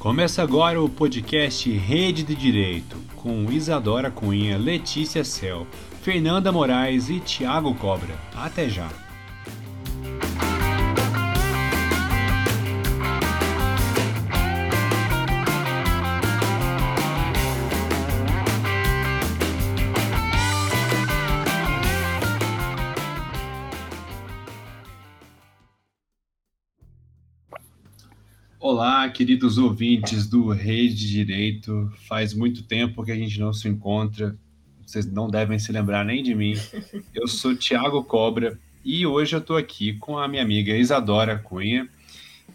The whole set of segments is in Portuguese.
Começa agora o podcast Rede de Direito, com Isadora Cunha, Letícia Cel, Fernanda Moraes e Tiago Cobra. Até já! Queridos ouvintes do Rede de Direito. Faz muito tempo que a gente não se encontra. Vocês não devem se lembrar nem de mim. Eu sou Tiago Cobra e hoje eu estou aqui com a minha amiga Isadora Cunha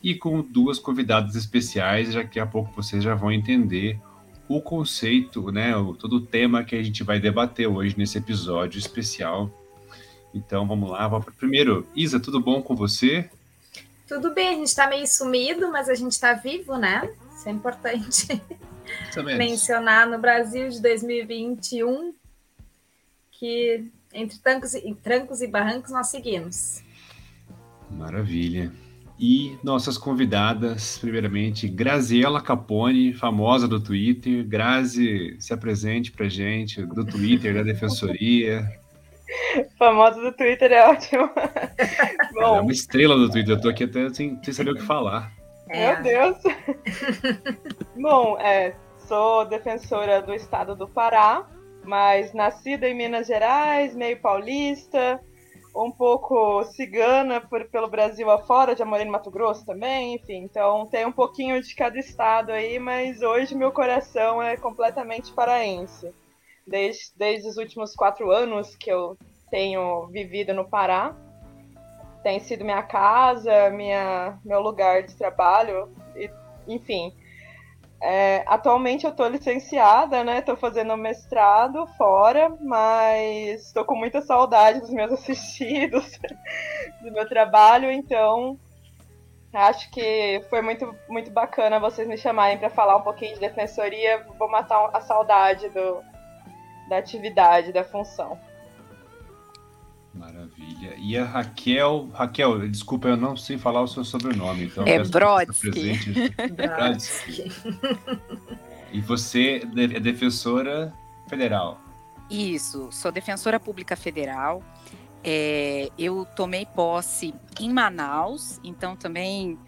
e com duas convidadas especiais, já que a pouco vocês já vão entender o conceito, né, todo o tema que a gente vai debater hoje nesse episódio especial. Então vamos lá. Primeiro, Isa, tudo bom com você? Tudo bem, a gente está meio sumido, mas a gente está vivo, né? Isso é importante mencionar no Brasil de 2021 que entre trancos e, trancos e barrancos nós seguimos. Maravilha. E nossas convidadas, primeiramente, Graziela Capone, famosa do Twitter. Grazi, se apresente para gente, do Twitter, da Defensoria. Famosa do Twitter é ótimo. Bom, é uma estrela do Twitter, eu tô aqui até sem, sem saber o que falar. É. Meu Deus! Bom, é, sou defensora do estado do Pará, mas nascida em Minas Gerais, meio paulista, um pouco cigana por, pelo Brasil afora, já morei no Mato Grosso também, enfim, então tem um pouquinho de cada estado aí, mas hoje meu coração é completamente paraense desde, desde os últimos quatro anos que eu tenho vivido no Pará. Tem sido minha casa, minha, meu lugar de trabalho, e, enfim. É, atualmente eu estou licenciada, né? Estou fazendo mestrado fora, mas estou com muita saudade dos meus assistidos, do meu trabalho, então acho que foi muito, muito bacana vocês me chamarem para falar um pouquinho de defensoria. Vou matar a saudade do, da atividade, da função. Maravilha. E a Raquel, Raquel, desculpa, eu não sei falar o seu sobrenome. Então é Brodsky. Brodsky. e você é defensora federal? Isso, sou defensora pública federal. É, eu tomei posse em Manaus, então também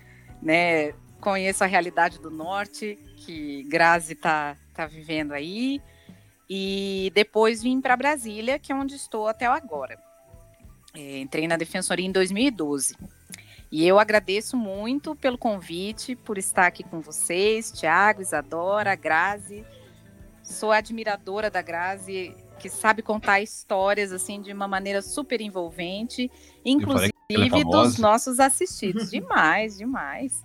né, conheço a realidade do norte que Grazi está tá vivendo aí. E depois vim para Brasília, que é onde estou até agora. É, entrei na Defensoria em 2012. E eu agradeço muito pelo convite, por estar aqui com vocês, Tiago, Isadora, Grazi. Sou admiradora da Grazi, que sabe contar histórias assim de uma maneira super envolvente, inclusive é dos nossos assistidos. demais, demais.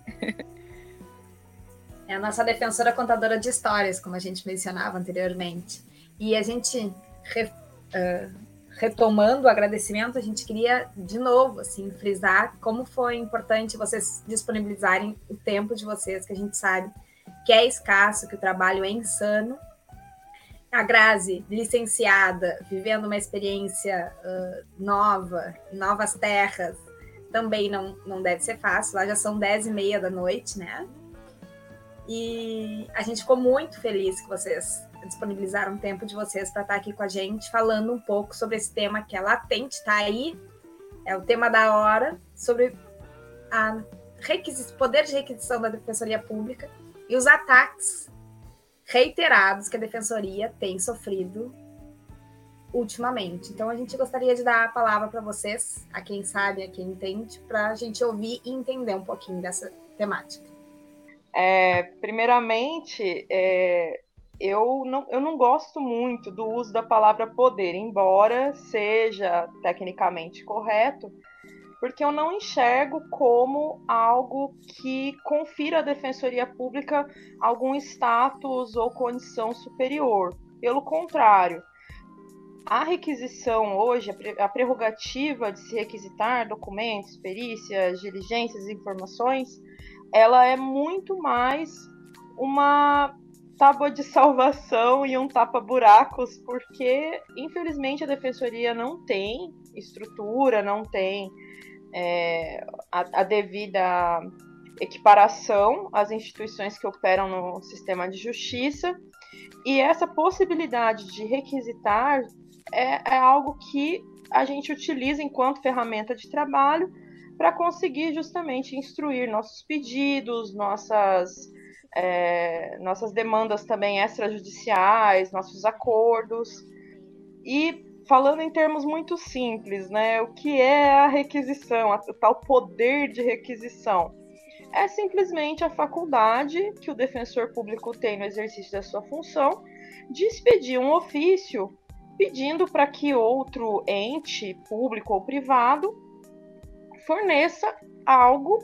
É a nossa defensora contadora de histórias, como a gente mencionava anteriormente. E a gente, re, uh, retomando o agradecimento, a gente queria de novo assim, frisar como foi importante vocês disponibilizarem o tempo de vocês, que a gente sabe que é escasso, que o trabalho é insano. A Grazi, licenciada, vivendo uma experiência uh, nova, novas terras, também não, não deve ser fácil. Lá já são dez e meia da noite, né? E a gente ficou muito feliz que vocês disponibilizaram tempo de vocês para estar aqui com a gente, falando um pouco sobre esse tema que é latente, está aí, é o tema da hora, sobre a poder de requisição da Defensoria Pública e os ataques reiterados que a Defensoria tem sofrido ultimamente. Então, a gente gostaria de dar a palavra para vocês, a quem sabe, a quem entende, para a gente ouvir e entender um pouquinho dessa temática. É, primeiramente, é, eu não, eu não gosto muito do uso da palavra poder, embora seja tecnicamente correto, porque eu não enxergo como algo que confira à Defensoria Pública algum status ou condição superior. Pelo contrário, a requisição hoje, a prerrogativa de se requisitar documentos, perícias, diligências, informações, ela é muito mais uma tábua de salvação e um tapa-buracos, porque infelizmente a defensoria não tem estrutura, não tem é, a, a, devida equiparação às instituições que operam no sistema de justiça. E essa possibilidade de requisitar é, é algo que a gente utiliza enquanto ferramenta de trabalho para conseguir justamente instruir nossos pedidos, nossas, é, nossas demandas também extrajudiciais, nossos acordos. E falando em termos muito simples, né, o que é a requisição, o tal poder de requisição? É simplesmente a faculdade que o defensor público tem no exercício da sua função de expedir um ofício pedindo para que outro ente, público ou privado, forneça algo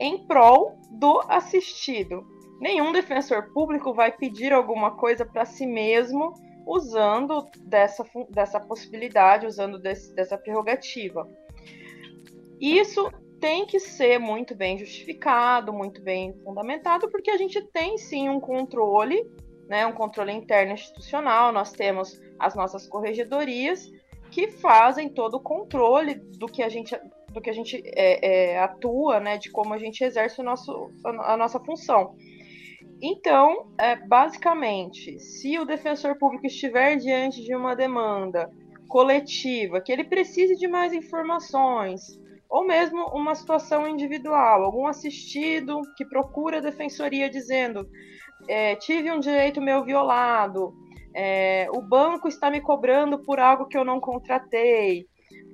em prol do assistido. Nenhum defensor público vai pedir alguma coisa para si mesmo usando dessa, dessa possibilidade, usando desse, dessa prerrogativa. Isso tem que ser muito bem justificado, muito bem fundamentado, porque a gente tem sim um controle, né, um controle interno institucional, nós temos as nossas corregedorias que fazem todo o controle do que a gente do que a gente é, é, atua, né, de como a gente exerce o nosso, a, a nossa função. Então, é, basicamente, se o defensor público estiver diante de uma demanda coletiva, que ele precise de mais informações, ou mesmo uma situação individual, algum assistido que procura a defensoria dizendo: é, tive um direito meu violado, é, o banco está me cobrando por algo que eu não contratei,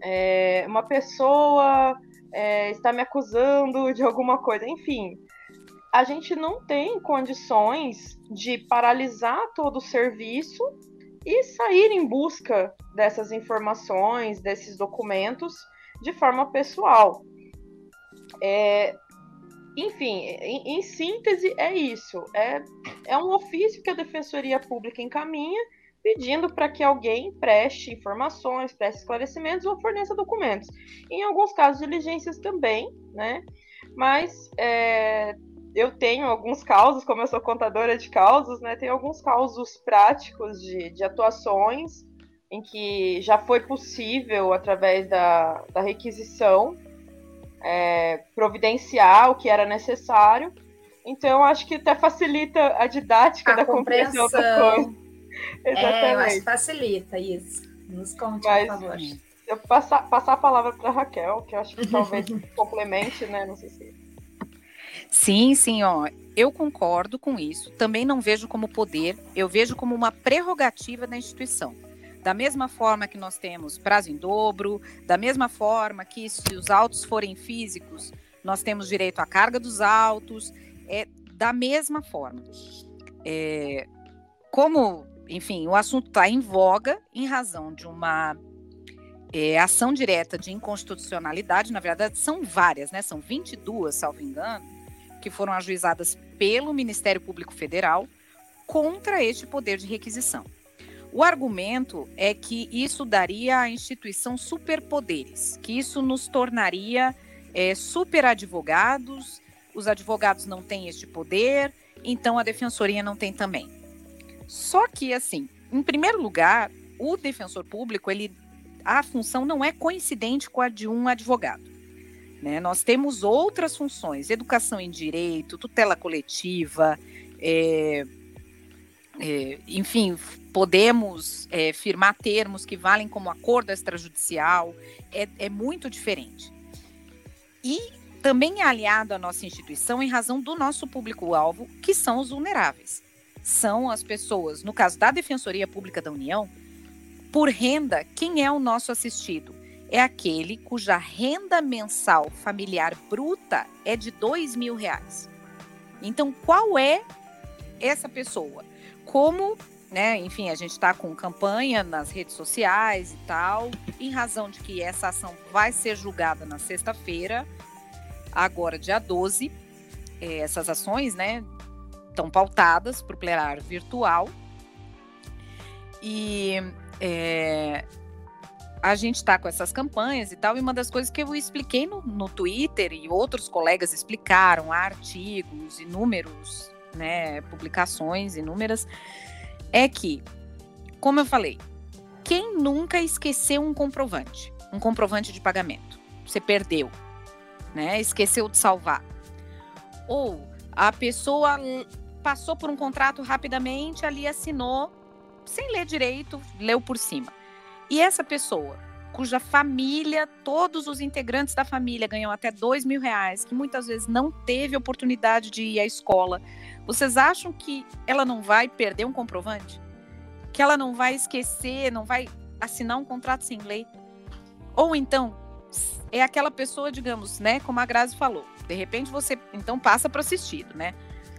é, uma pessoa é, está me acusando de alguma coisa, enfim. A gente não tem condições de paralisar todo o serviço e sair em busca dessas informações, desses documentos, de forma pessoal. É, enfim, em, em, síntese, é isso. É, é um ofício que a Defensoria Pública encaminha pedindo para que alguém preste informações, preste esclarecimentos ou forneça documentos. Em alguns casos, diligências também, né? Mas é, eu tenho alguns causos, como eu sou contadora de causos, né? Tenho alguns causos práticos de, de atuações em que já foi possível, através da, da requisição, é, providenciar o que era necessário. Então, acho que até facilita a didática a da compreensão da coisa. Exatamente. É, eu acho que facilita isso. Nos conte, Mas, por favor. Eu passar, passar a palavra para Raquel, que eu acho que talvez complemente, né? Não sei se. Sim, sim, ó. Eu concordo com isso. Também não vejo como poder, eu vejo como uma prerrogativa da instituição. Da mesma forma que nós temos prazo em dobro, da mesma forma que se os autos forem físicos, nós temos direito à carga dos autos, é da mesma forma. É, como enfim, o assunto está em voga em razão de uma é, ação direta de inconstitucionalidade, na verdade são várias, né? São 22, salvo engano, que foram ajuizadas pelo Ministério Público Federal contra este poder de requisição. O argumento é que isso daria à instituição superpoderes, que isso nos tornaria é, superadvogados, os advogados não têm este poder, então a defensoria não tem também. Só que, assim, em primeiro lugar, o defensor público, ele, a função não é coincidente com a de um advogado. Né? Nós temos outras funções, educação em direito, tutela coletiva, é, é, enfim, podemos é, firmar termos que valem como acordo extrajudicial, é, é muito diferente. E também é aliado à nossa instituição em razão do nosso público-alvo, que são os vulneráveis são as pessoas, no caso da Defensoria Pública da União, por renda, quem é o nosso assistido? É aquele cuja renda mensal familiar bruta é de dois mil reais. Então, qual é essa pessoa? Como, né, enfim, a gente está com campanha nas redes sociais e tal, em razão de que essa ação vai ser julgada na sexta-feira, agora dia 12, é, essas ações, né, estão pautadas para o plenário virtual. E é, a gente está com essas campanhas e tal, e uma das coisas que eu expliquei no, no Twitter e outros colegas explicaram, artigos, inúmeros, né, publicações inúmeras, é que, como eu falei, quem nunca esqueceu um comprovante, um comprovante de pagamento? Você perdeu, né? Esqueceu de salvar. Ou a pessoa passou por um contrato rapidamente, ali assinou, sem ler direito, leu por cima. E essa pessoa, cuja família, todos os integrantes da família ganham até dois mil reais, que muitas vezes não teve oportunidade de ir à escola, vocês acham que ela não vai perder um comprovante? Que ela não vai esquecer, não vai assinar um contrato sem lei? Ou então, é aquela pessoa, digamos, né, como a Grazi falou, de repente você então passa para assistido, né?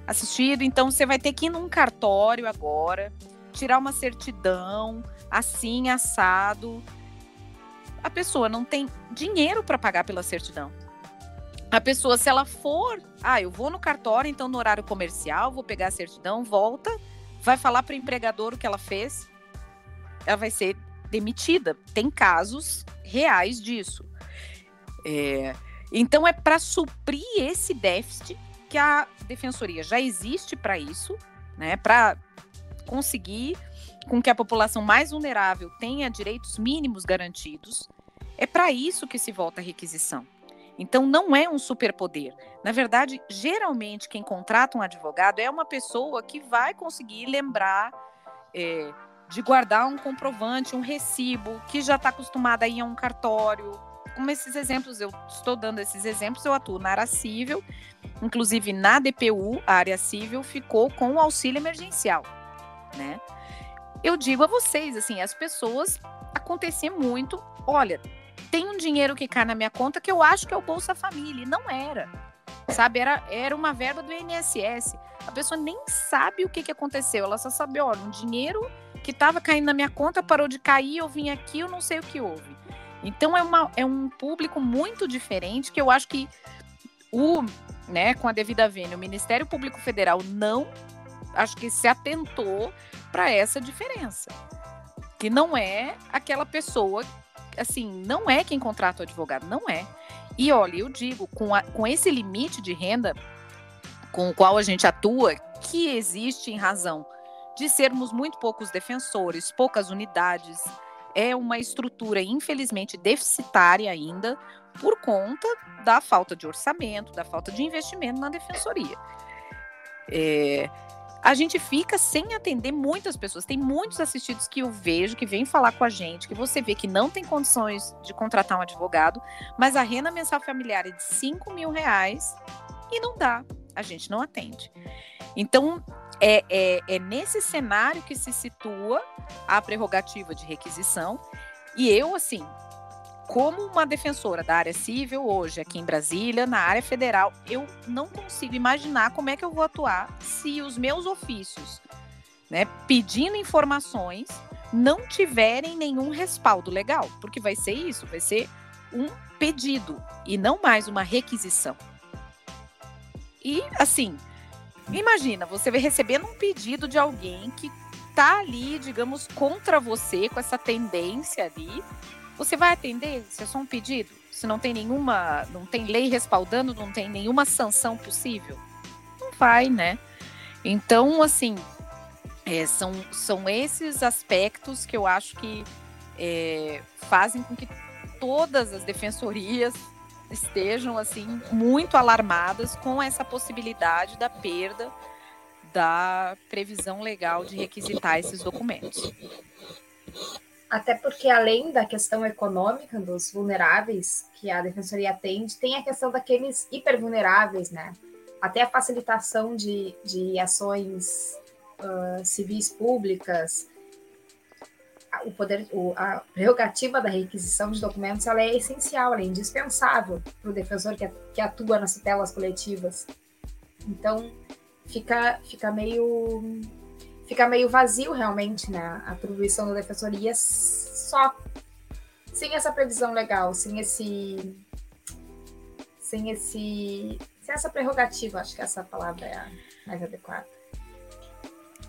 Assistido, então você vai ter que ir num cartório agora, tirar uma certidão, assim, assado. A pessoa não tem dinheiro para pagar pela certidão. A pessoa, se ela for, ah, eu vou no cartório, então no horário comercial, vou pegar a certidão, volta, vai falar para o empregador o que ela fez, ela vai ser demitida. Tem casos reais disso. É, então é para suprir esse déficit que a defensoria já existe para isso, né? Para conseguir com que a população mais vulnerável tenha direitos mínimos garantidos. É para isso que se volta a requisição. Então, não é um superpoder. Na verdade, geralmente, quem contrata um advogado é uma pessoa que vai conseguir lembrar é, de guardar um comprovante, um recibo, que já está acostumada a ir a um cartório, como esses exemplos, eu estou dando esses exemplos, eu atuo na área civil, inclusive na DPU, a área civil ficou com o auxílio emergencial, né? Eu digo a vocês, assim, as pessoas acontecia muito, olha, tem um dinheiro que cai na minha conta que eu acho que é o Bolsa Família, e não era. Sabe, era, era uma verba do INSS. A pessoa nem sabe o que, que aconteceu, ela só sabe, olha, um dinheiro que estava caindo na minha conta parou de cair, eu vim aqui, eu não sei o que houve. Então é, uma, é um público muito diferente que eu acho que o, né, com a devida vênia, o Ministério Público Federal não acho que se atentou para essa diferença. Que não é aquela pessoa, assim, não é quem contrata o advogado, não é. E olha, eu digo, com, a, com esse limite de renda com o qual a gente atua, que existe em razão de sermos muito poucos defensores, poucas unidades, é uma estrutura, infelizmente, deficitária ainda, por conta da falta de orçamento, da falta de investimento na defensoria. É, a gente fica sem atender muitas pessoas. Tem muitos assistidos que eu vejo, que vêm falar com a gente, que você vê que não tem condições de contratar um advogado, mas a renda mensal familiar é de 5 mil reais e não dá. A gente não atende. Então, é, é, é nesse cenário que se situa a prerrogativa de requisição. E eu, assim, como uma defensora da área civil hoje aqui em Brasília, na área federal, eu não consigo imaginar como é que eu vou atuar se os meus ofícios, né, pedindo informações, não tiverem nenhum respaldo legal, porque vai ser isso, vai ser um pedido e não mais uma requisição. E assim, Imagina, você vai recebendo um pedido de alguém que tá ali, digamos, contra você, com essa tendência ali. Você vai atender se é só um pedido? Se não tem nenhuma, não tem lei respaldando, não tem nenhuma sanção possível? Não vai, né? Então, assim, é, são, são esses aspectos que eu acho que é, fazem com que todas as defensorias estejam assim muito alarmadas com essa possibilidade da perda da previsão legal de requisitar esses documentos. Até porque, além da questão econômica dos vulneráveis que a defensoria atende, tem a questão daqueles hipervulneráveis, né? Até a facilitação de, de ações uh, civis públicas, o poder, o, a prerrogativa da requisição de documentos ela é essencial, ela é indispensável para o defensor que, que atua nas tutelas coletivas. Então, fica, fica meio fica meio vazio realmente né, a atribuição da defensoria só sem essa previsão legal, sem esse sem esse sem essa prerrogativa, acho que essa palavra é a mais adequada.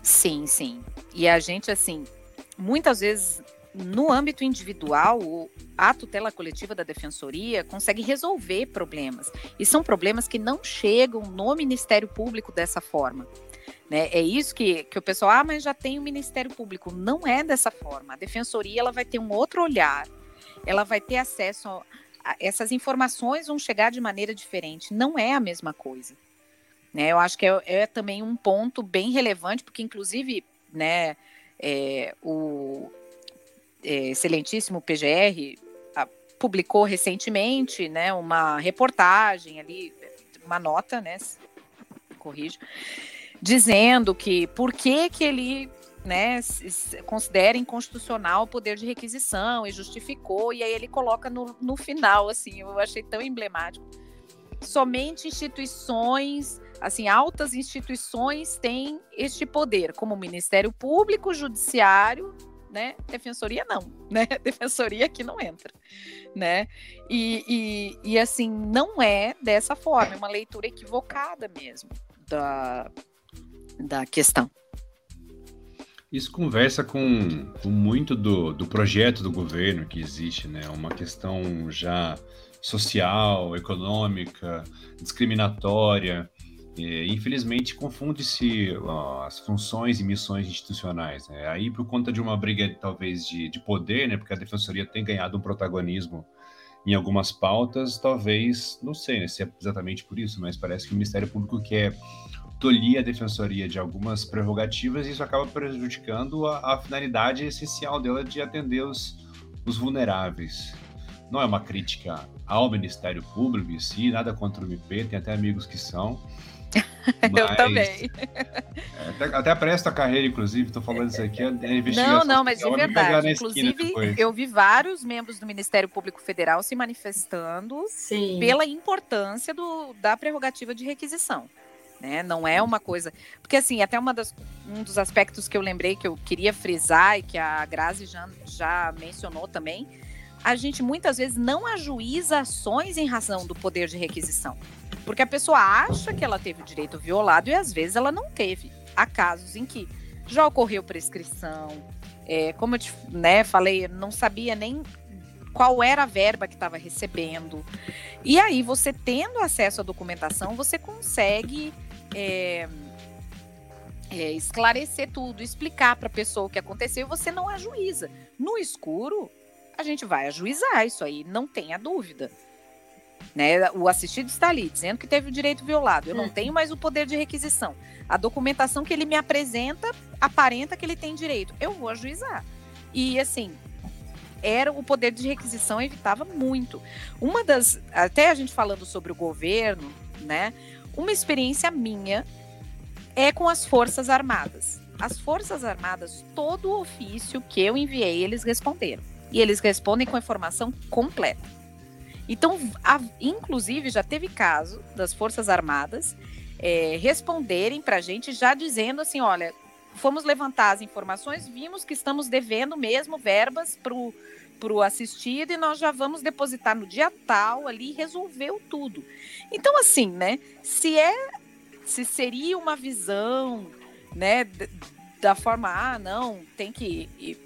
Sim, sim. E a gente assim, muitas vezes, no âmbito individual, a tutela coletiva da defensoria consegue resolver problemas. E são problemas que não chegam no Ministério Público dessa forma. Né? É isso que, que o pessoal, ah, mas já tem o Ministério Público. Não é dessa forma. A defensoria ela vai ter um outro olhar, ela vai ter acesso a, a essas informações vão chegar de maneira diferente. Não é a mesma coisa. Né? Eu acho que é, é também um ponto bem relevante, porque inclusive, né, é, o é, excelentíssimo PGR a, publicou recentemente, né, uma reportagem ali, uma nota, né, corrijo, dizendo que por que que ele né, considera inconstitucional o poder de requisição e justificou, e aí ele coloca no, no final, assim, eu achei tão emblemático. Somente instituições, assim, altas instituições têm este poder, como o Ministério Público, Judiciário, né? Defensoria não, né? Defensoria aqui não entra, né? E, e, e assim, não é dessa forma, é uma leitura equivocada mesmo da, da questão. Isso conversa com, com muito do, do projeto do governo que existe, né? Uma questão já social, econômica, discriminatória. E, infelizmente, confunde-se as funções e missões institucionais. Né? Aí, por conta de uma briga, talvez, de, de poder, né? porque a defensoria tem ganhado um protagonismo em algumas pautas, talvez, não sei né, se é exatamente por isso, mas parece que o Ministério Público quer tolir a defensoria de algumas prerrogativas e isso acaba prejudicando a, a finalidade essencial dela de atender os, os vulneráveis. Não é uma crítica ao Ministério Público em si, nada contra o MP, tem até amigos que são. eu também. É, até, até presto a carreira, inclusive, estou falando isso aqui. Não, não, mas de verdade. Inclusive, eu vi vários membros do Ministério Público Federal se manifestando Sim. pela importância do, da prerrogativa de requisição né? Não é uma coisa. Porque, assim, até uma das, um dos aspectos que eu lembrei que eu queria frisar e que a Grazi já, já mencionou também, a gente muitas vezes não ajuiza ações em razão do poder de requisição. Porque a pessoa acha que ela teve o direito violado e às vezes ela não teve. Há casos em que já ocorreu prescrição, é, como eu te né, falei, não sabia nem qual era a verba que estava recebendo. E aí, você tendo acesso à documentação, você consegue é, é, esclarecer tudo, explicar para a pessoa o que aconteceu e você não ajuiza. No escuro, a gente vai ajuizar isso aí, não tenha dúvida. Né? O assistido está ali, dizendo que teve o direito violado. Eu não uhum. tenho mais o poder de requisição. A documentação que ele me apresenta aparenta que ele tem direito. Eu vou ajuizar. E assim, era o poder de requisição evitava muito. Uma das, até a gente falando sobre o governo, né? Uma experiência minha é com as Forças Armadas. As Forças Armadas, todo o ofício que eu enviei, eles responderam. E eles respondem com a informação completa. Então, a, inclusive, já teve caso das Forças Armadas é, responderem para a gente já dizendo assim: olha, fomos levantar as informações, vimos que estamos devendo mesmo verbas para o assistido e nós já vamos depositar no dia tal ali, resolveu tudo. Então, assim, né? Se é, se seria uma visão, né, da forma, ah, não, tem que,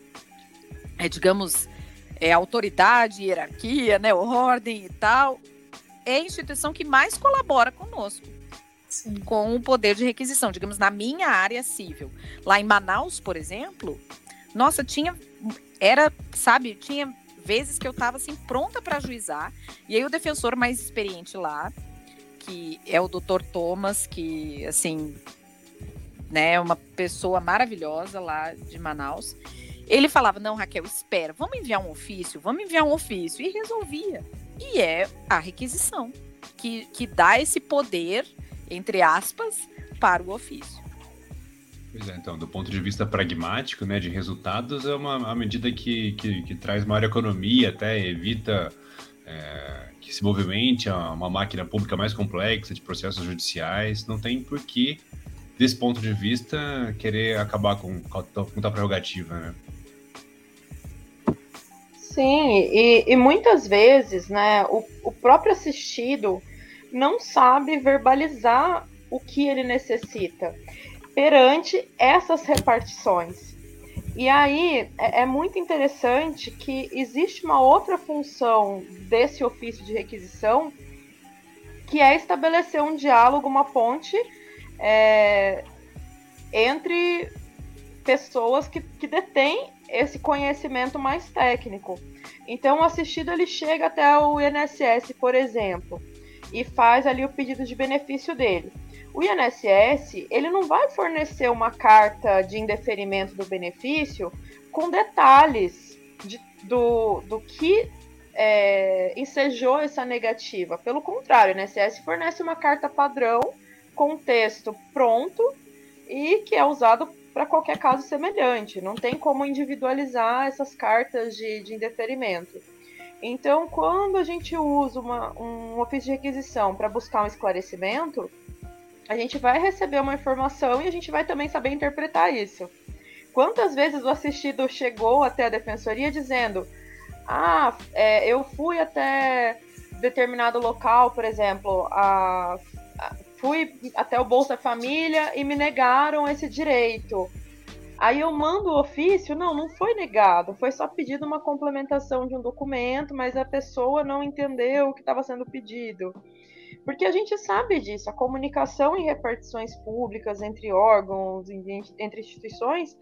é, digamos, é autoridade, hierarquia, né, ordem e tal, é a instituição que mais colabora conosco. Sim. Com o poder de requisição, digamos, na minha área civil. Lá em Manaus, por exemplo, nossa, tinha. Era, sabe, tinha vezes que eu estava assim pronta para juizar e aí o defensor mais experiente lá que é o Dr. Thomas, que, assim, né, é uma pessoa maravilhosa lá de Manaus. Ele falava: Não, Raquel, espera, vamos enviar um ofício, vamos enviar um ofício. E resolvia. E é a requisição que, que dá esse poder, entre aspas, para o ofício. Pois é, então, do ponto de vista pragmático, né, de resultados, é uma, uma medida que, que, que traz maior economia, até evita é, que se movimente uma máquina pública mais complexa de processos judiciais, não tem por que, desse ponto de vista, querer acabar com, com a prerrogativa, né? Sim, e, e, muitas vezes, né, o, o próprio assistido não sabe verbalizar o que ele necessita perante essas repartições. E aí é, é, muito interessante que existe uma outra função desse ofício de requisição, que é estabelecer um diálogo, uma ponte é, entre pessoas que, que detêm esse conhecimento mais técnico. Então, o assistido ele chega até o INSS, por exemplo, e faz ali o pedido de benefício dele. O INSS, ele não vai fornecer uma carta de indeferimento do benefício com detalhes de, do, do que é, ensejou essa negativa. Pelo contrário, o INSS fornece uma carta padrão com texto pronto e que é usado para qualquer caso semelhante. Não tem como individualizar essas cartas de, de indeferimento. Então, quando a gente usa uma, um ofício de requisição para buscar um esclarecimento, a gente vai receber uma informação e a gente vai também saber interpretar isso. Quantas vezes o assistido chegou até a defensoria dizendo: Ah, é, eu fui até determinado local, por exemplo, a, a, fui até o Bolsa Família e me negaram esse direito. Aí eu mando o ofício, não, não foi negado, foi só pedido uma complementação de um documento, mas a pessoa não entendeu o que estava sendo pedido. Porque a gente sabe disso, a comunicação em repartições públicas entre órgãos, entre instituições,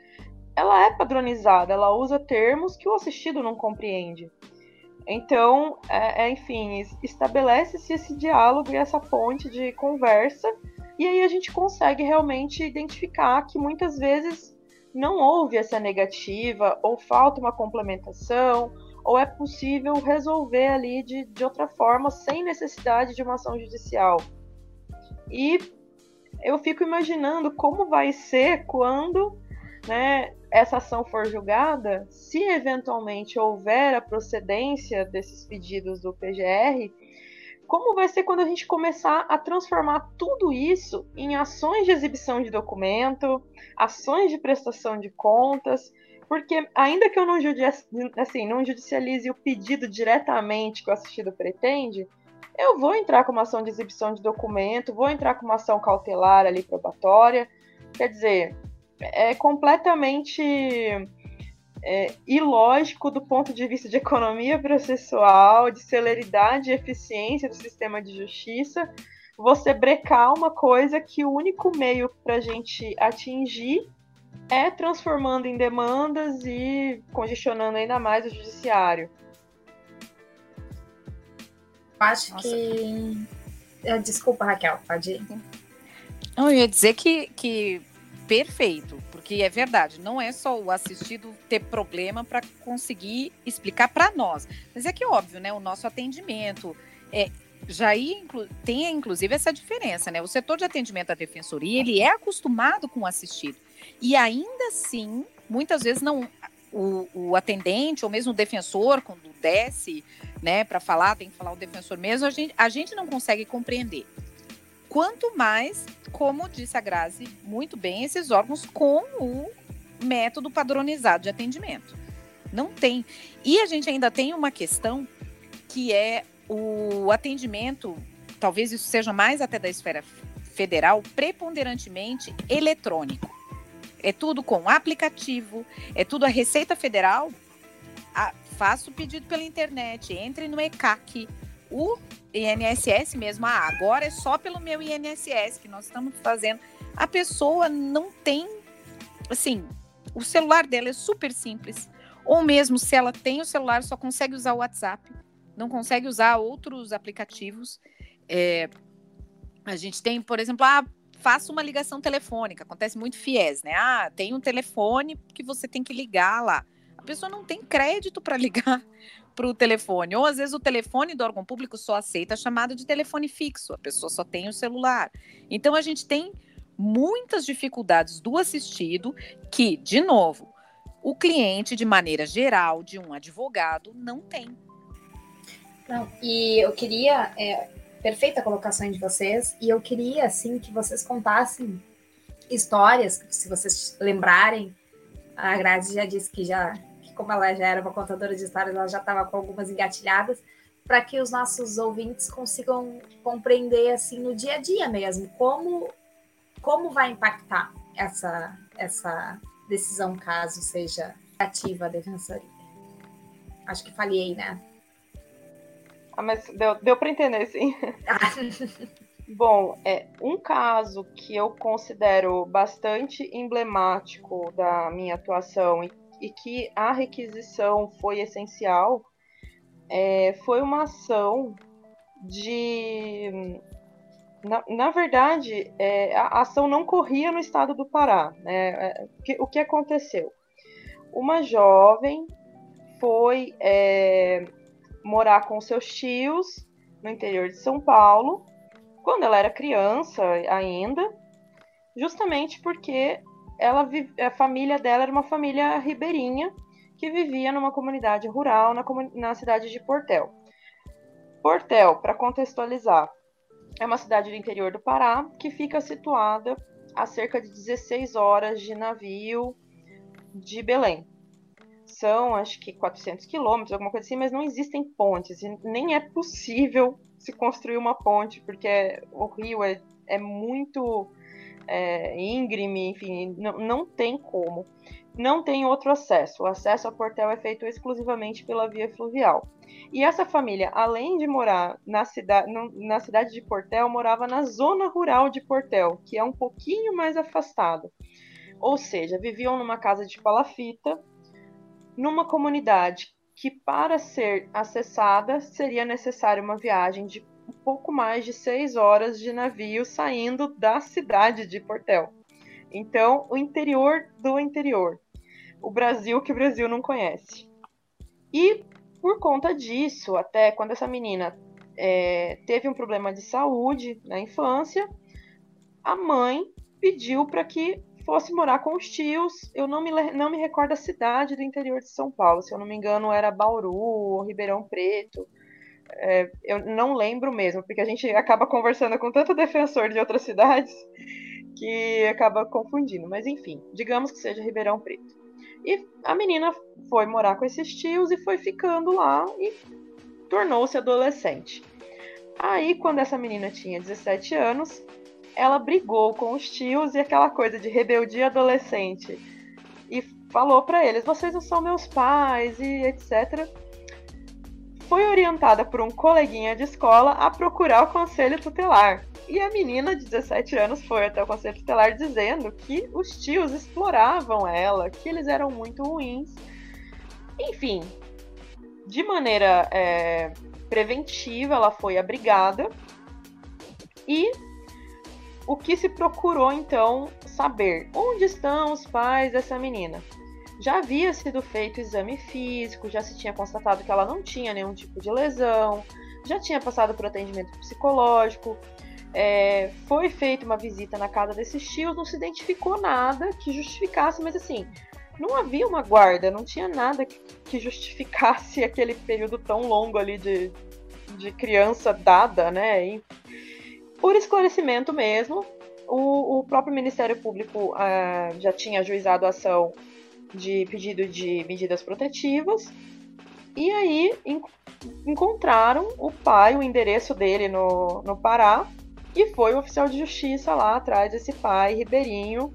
ela é padronizada, ela usa termos que o assistido não compreende. Então, é, é, enfim, estabelece-se esse diálogo e essa ponte de conversa, e aí a gente consegue realmente identificar que muitas vezes não houve essa negativa, ou falta uma complementação, ou é possível resolver ali de, de outra forma, sem necessidade de uma ação judicial. E eu fico imaginando como vai ser quando né, essa ação for julgada, se eventualmente houver a procedência desses pedidos do PGR, como vai ser quando a gente começar a transformar tudo isso em ações de exibição de documento, ações de prestação de contas, porque ainda que eu não, assim, não judicialize o pedido diretamente que o assistido pretende, eu vou entrar com uma ação de exibição de documento, vou entrar com uma ação cautelar ali probatória. Quer dizer, é completamente é, ilógico do ponto de vista de economia processual, de celeridade e eficiência do sistema de justiça, você brecar uma coisa que o único meio para a gente atingir é transformando em demandas e congestionando ainda mais o judiciário. Acho Nossa. que. É, desculpa, Raquel, pode ir. Não, eu ia dizer que, que perfeito, porque é verdade, não é só o assistido ter problema para conseguir explicar para nós, mas é que óbvio, né? O nosso atendimento é, já inclu, tem inclusive essa diferença, né? O setor de atendimento à defensoria ele é acostumado com o assistido. E ainda assim, muitas vezes não o, o, atendente ou mesmo o defensor, quando desce né, para falar, tem que falar o defensor mesmo, a gente, a gente não consegue compreender. Quanto mais, como disse a Grazi muito bem, esses órgãos com o método padronizado de atendimento. Não tem. E a gente ainda tem uma questão que é o atendimento, talvez isso seja mais até da esfera federal, preponderantemente eletrônico. É tudo com aplicativo, é tudo a Receita Federal. A, faça o pedido pela internet, entre no ECAC. O INSS mesmo, ah, agora é só pelo meu INSS que nós estamos fazendo. A pessoa não tem, assim, o celular dela é super simples. Ou mesmo se ela tem o celular, só consegue usar o WhatsApp, não consegue usar outros aplicativos. É, a gente tem, por exemplo, ah, faça uma ligação telefônica. Acontece muito fiéis, né? Ah, tem um telefone que você tem que ligar lá. A pessoa não tem crédito para ligar para o telefone. Ou às vezes o telefone do órgão público só aceita chamada de telefone fixo. A pessoa só tem o celular. Então a gente tem muitas dificuldades do assistido que, de novo, o cliente, de maneira geral, de um advogado, não tem. Não, e eu queria é, perfeita colocação de vocês. E eu queria, assim, que vocês contassem histórias, se vocês lembrarem. A Grazi já disse que já, que como ela já era uma contadora de histórias, ela já estava com algumas engatilhadas, para que os nossos ouvintes consigam compreender, assim, no dia a dia mesmo, como, como vai impactar essa, essa decisão, caso seja ativa a defensoria. Acho que falhei, né? Ah, mas deu, deu para entender, sim. Bom, é um caso que eu considero bastante emblemático da minha atuação e, e que a requisição foi essencial é, foi uma ação de na, na verdade, é, a ação não corria no estado do Pará. Né? É, o, que, o que aconteceu? Uma jovem foi é, morar com seus tios no interior de São Paulo, quando ela era criança ainda, justamente porque ela, a família dela era uma família ribeirinha que vivia numa comunidade rural na, na cidade de Portel. Portel, para contextualizar, é uma cidade do interior do Pará que fica situada a cerca de 16 horas de navio de Belém. São, acho que, 400 quilômetros, alguma coisa assim, mas não existem pontes. Nem é possível se construir uma ponte, porque o rio é, é muito é, íngreme, enfim, não, não tem como. Não tem outro acesso. O acesso a Portel é feito exclusivamente pela via fluvial. E essa família, além de morar na, cida na cidade de Portel, morava na zona rural de Portel, que é um pouquinho mais afastado. Ou seja, viviam numa casa de palafita, numa comunidade que, para ser acessada, seria necessária uma viagem de um pouco mais de seis horas de navio saindo da cidade de Portel. Então, o interior do interior. O Brasil que o Brasil não conhece. E por conta disso, até quando essa menina é, teve um problema de saúde na infância, a mãe pediu para que fosse morar com os tios. Eu não me, não me recordo a cidade do interior de São Paulo, se eu não me engano, era Bauru ou Ribeirão Preto. É, eu não lembro mesmo, porque a gente acaba conversando com tanto defensor de outras cidades que acaba confundindo. Mas enfim, digamos que seja Ribeirão Preto. E a menina foi morar com esses tios e foi ficando lá e tornou-se adolescente. Aí, quando essa menina tinha 17 anos, ela brigou com os tios e aquela coisa de rebeldia adolescente. E falou para eles: vocês não são meus pais e etc. Foi orientada por um coleguinha de escola a procurar o conselho tutelar. E a menina de 17 anos foi até o conselho tutelar dizendo que os tios exploravam ela, que eles eram muito ruins. Enfim, de maneira é, preventiva, ela foi abrigada. E o que se procurou então saber? Onde estão os pais dessa menina? Já havia sido feito exame físico, já se tinha constatado que ela não tinha nenhum tipo de lesão, já tinha passado por atendimento psicológico, é, foi feita uma visita na casa desses tios, não se identificou nada que justificasse, mas assim, não havia uma guarda, não tinha nada que, justificasse aquele período tão longo ali de, de criança dada, né? E, por esclarecimento mesmo, o, o próprio Ministério Público uh, já tinha ajuizado a ação de pedido de medidas protetivas. E aí encontraram o pai, o endereço dele no, no Pará, e foi o oficial de justiça lá atrás desse pai ribeirinho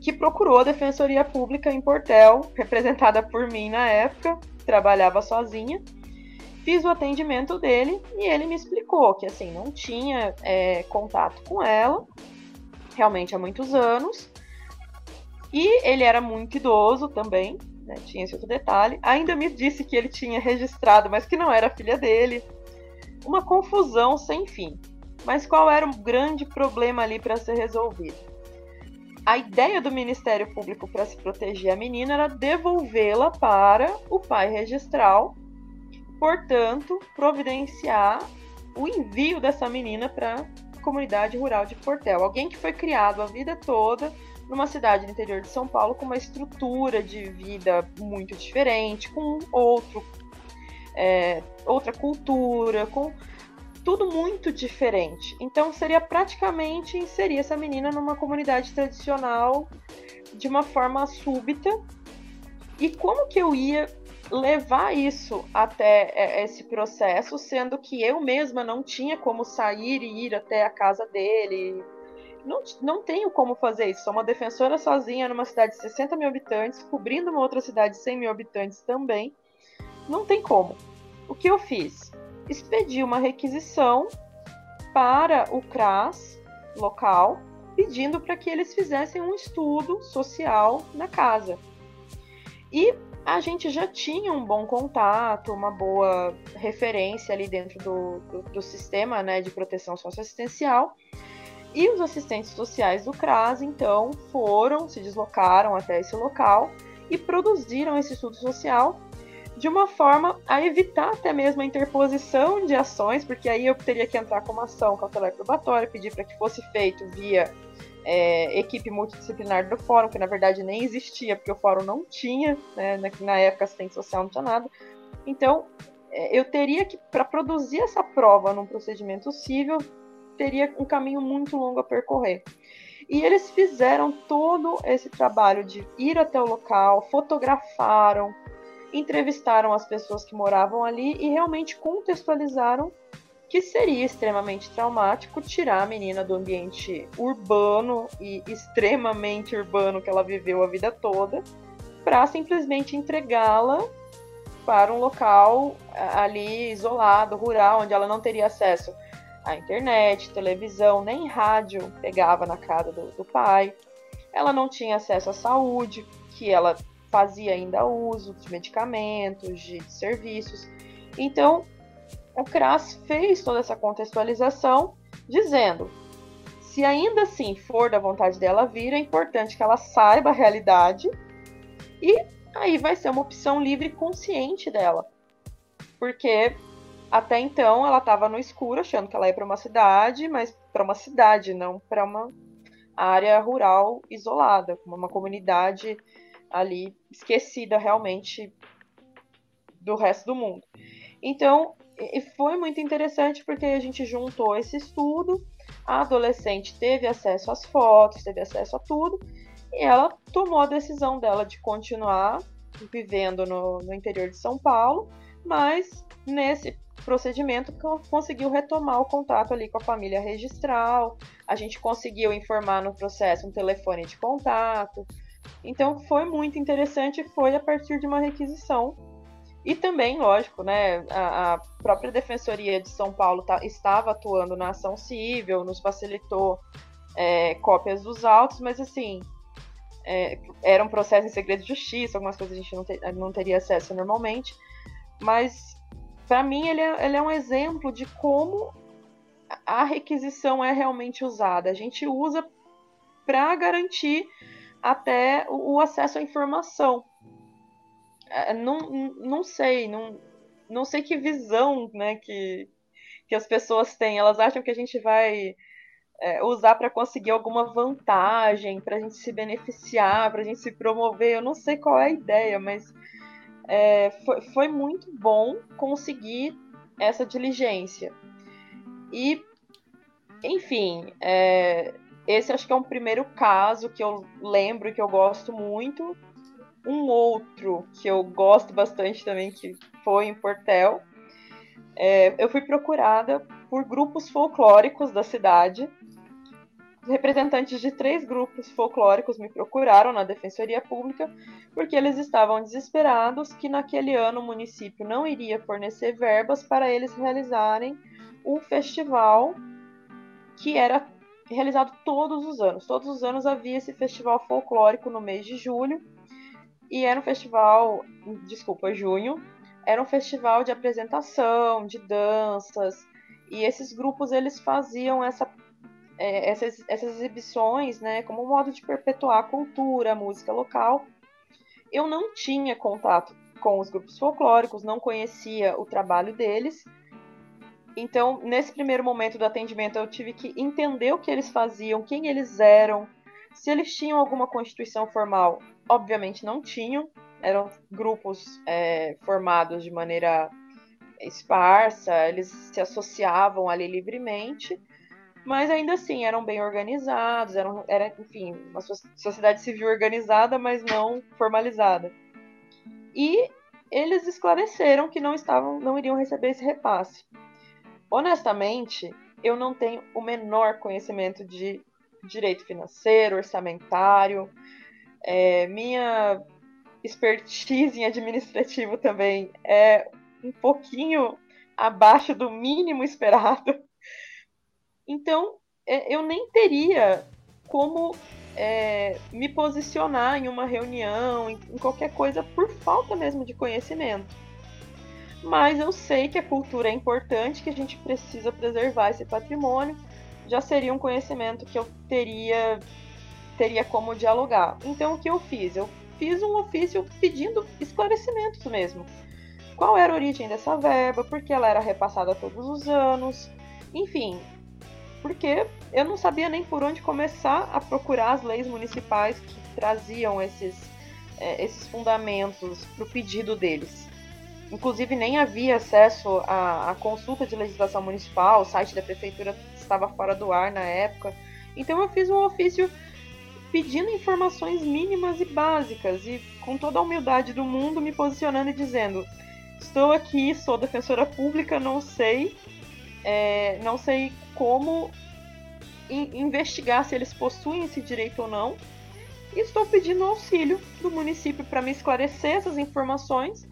que procurou a Defensoria Pública em Portel, representada por mim na época, trabalhava sozinha. Fiz o atendimento dele e ele me explicou que assim não tinha é, contato com ela, realmente há muitos anos, e ele era muito idoso também, né, tinha esse outro detalhe. Ainda me disse que ele tinha registrado, mas que não era filha dele. Uma confusão sem fim. Mas qual era o grande problema ali para ser resolvido? A ideia do Ministério Público para se proteger a menina era devolvê-la para o pai registral, portanto, providenciar o envio dessa menina para a comunidade rural de Portel. Alguém que foi criado a vida toda numa cidade no interior de São Paulo com uma estrutura de vida muito diferente, com outro, é, outra cultura, com tudo muito diferente. Então seria praticamente inserir essa menina numa comunidade tradicional de uma forma súbita. E como que eu ia levar isso até é, esse processo, sendo que eu mesma não tinha como sair e ir até a casa dele? Não, não tenho como fazer isso. Sou uma defensora sozinha numa cidade de 60 mil habitantes, cobrindo uma outra cidade de 100 mil habitantes também. Não tem como. O que eu fiz? expediu uma requisição para o CRAS local, pedindo para que eles fizessem um estudo social na casa. E a gente já tinha um bom contato, uma boa referência ali dentro do, do, do sistema né, de proteção socioassistencial. E os assistentes sociais do CRAS, então, foram, se deslocaram até esse local e produziram esse estudo social de uma forma a evitar até mesmo a interposição de ações, porque aí eu teria que entrar com uma ação cautelar probatória, pedir para que fosse feito via é, equipe multidisciplinar do fórum, que na verdade nem existia, porque o fórum não tinha, né, na, época assistente social não tinha nada. Então, é, eu teria que, para produzir essa prova num procedimento civil, teria um caminho muito longo a percorrer. E eles fizeram todo esse trabalho de ir até o local, fotografaram, entrevistaram as pessoas que moravam ali e realmente contextualizaram que seria extremamente traumático tirar a menina do ambiente urbano e extremamente urbano que ela viveu a vida toda para simplesmente entregá-la para um local ali isolado, rural, onde ela não teria acesso à internet, televisão, nem rádio pegava na casa do, do pai. Ela não tinha acesso à saúde, que ela fazia ainda uso de medicamentos, de serviços. Então, o CRAS fez toda essa contextualização, dizendo: se ainda assim for da vontade dela vir, é importante que ela saiba a realidade e aí vai ser uma opção livre e consciente dela. Porque até então ela estava no escuro, achando que ela ia para uma cidade, mas para uma cidade, não para uma área rural isolada, uma comunidade ali esquecida realmente do resto do mundo. Então, e foi muito interessante porque a gente juntou esse estudo, a adolescente teve acesso às fotos, teve acesso a tudo, e ela tomou a decisão dela de continuar vivendo no, no interior de São Paulo, mas nesse procedimento conseguiu retomar o contato ali com a família registral, a gente conseguiu informar no processo um telefone de contato. Então foi muito interessante, foi a partir de uma requisição e também, lógico, né, a, a própria Defensoria de São Paulo tá, estava atuando na ação civil, nos facilitou é, cópias dos autos, mas assim, é, era um processo em segredo de justiça, algumas coisas a gente não, ter, não teria acesso normalmente, mas para mim ele é, ele é um exemplo de como a requisição é realmente usada. A gente usa para garantir até o, o acesso à informação. É, não, não sei, não, não sei que visão né, que, que as pessoas têm. Elas acham que a gente vai é, usar para conseguir alguma vantagem, para a gente se beneficiar, para a gente se promover. Eu não sei qual é a ideia, mas é, foi, foi muito bom conseguir essa diligência. E, enfim, é, esse acho que é um primeiro caso que eu lembro que eu gosto muito um outro que eu gosto bastante também, que foi em Portel. É, eu fui procurada por grupos folclóricos da cidade. Representantes de três grupos folclóricos me procuraram na Defensoria Pública porque eles estavam desesperados que naquele ano o município não iria fornecer verbas para eles realizarem um festival que era realizado todos os anos. Todos os anos havia esse festival folclórico no mês de julho e era um festival, desculpa, junho, era um festival de apresentação, de danças, e esses grupos eles faziam essa, é, essas, essas exibições, né, como um modo de perpetuar a cultura, a música local. Eu não tinha contato com os grupos folclóricos, não conhecia o trabalho deles. Então, nesse primeiro momento do atendimento, eu tive que entender o que eles faziam, quem eles eram, se eles tinham alguma constituição formal obviamente não tinham, eram grupos é, formados de maneira esparsa, eles se associavam ali livremente, mas ainda assim eram bem organizados, eram, era, enfim, uma sociedade civil organizada, mas não formalizada. E eles esclareceram que não estavam, não iriam receber esse repasse. Honestamente, eu não tenho o menor conhecimento de direito financeiro, orçamentário, é, minha expertise em administrativo também é um pouquinho abaixo do mínimo esperado. Então, é, eu nem teria como é, me posicionar em uma reunião, em, em qualquer coisa, por falta mesmo de conhecimento. Mas eu sei que a cultura é importante, que a gente precisa preservar esse patrimônio. Já seria um conhecimento que eu teria teria como dialogar. Então o que eu fiz? Eu fiz um ofício pedindo esclarecimentos mesmo. Qual era a origem dessa verba? Por que ela era repassada todos os anos? Enfim, porque eu não sabia nem por onde começar a procurar as leis municipais que traziam esses, é, esses fundamentos para o pedido deles. Inclusive, nem havia acesso à, à, consulta de legislação municipal, o site da prefeitura estava fora do ar na época. Então, eu fiz um ofício pedindo informações mínimas e básicas e, com toda a humildade do mundo, me posicionando e dizendo: Estou aqui, sou defensora pública, não sei é, não sei como investigar se eles possuem esse direito ou não. E estou pedindo auxílio do município para me esclarecer essas informações.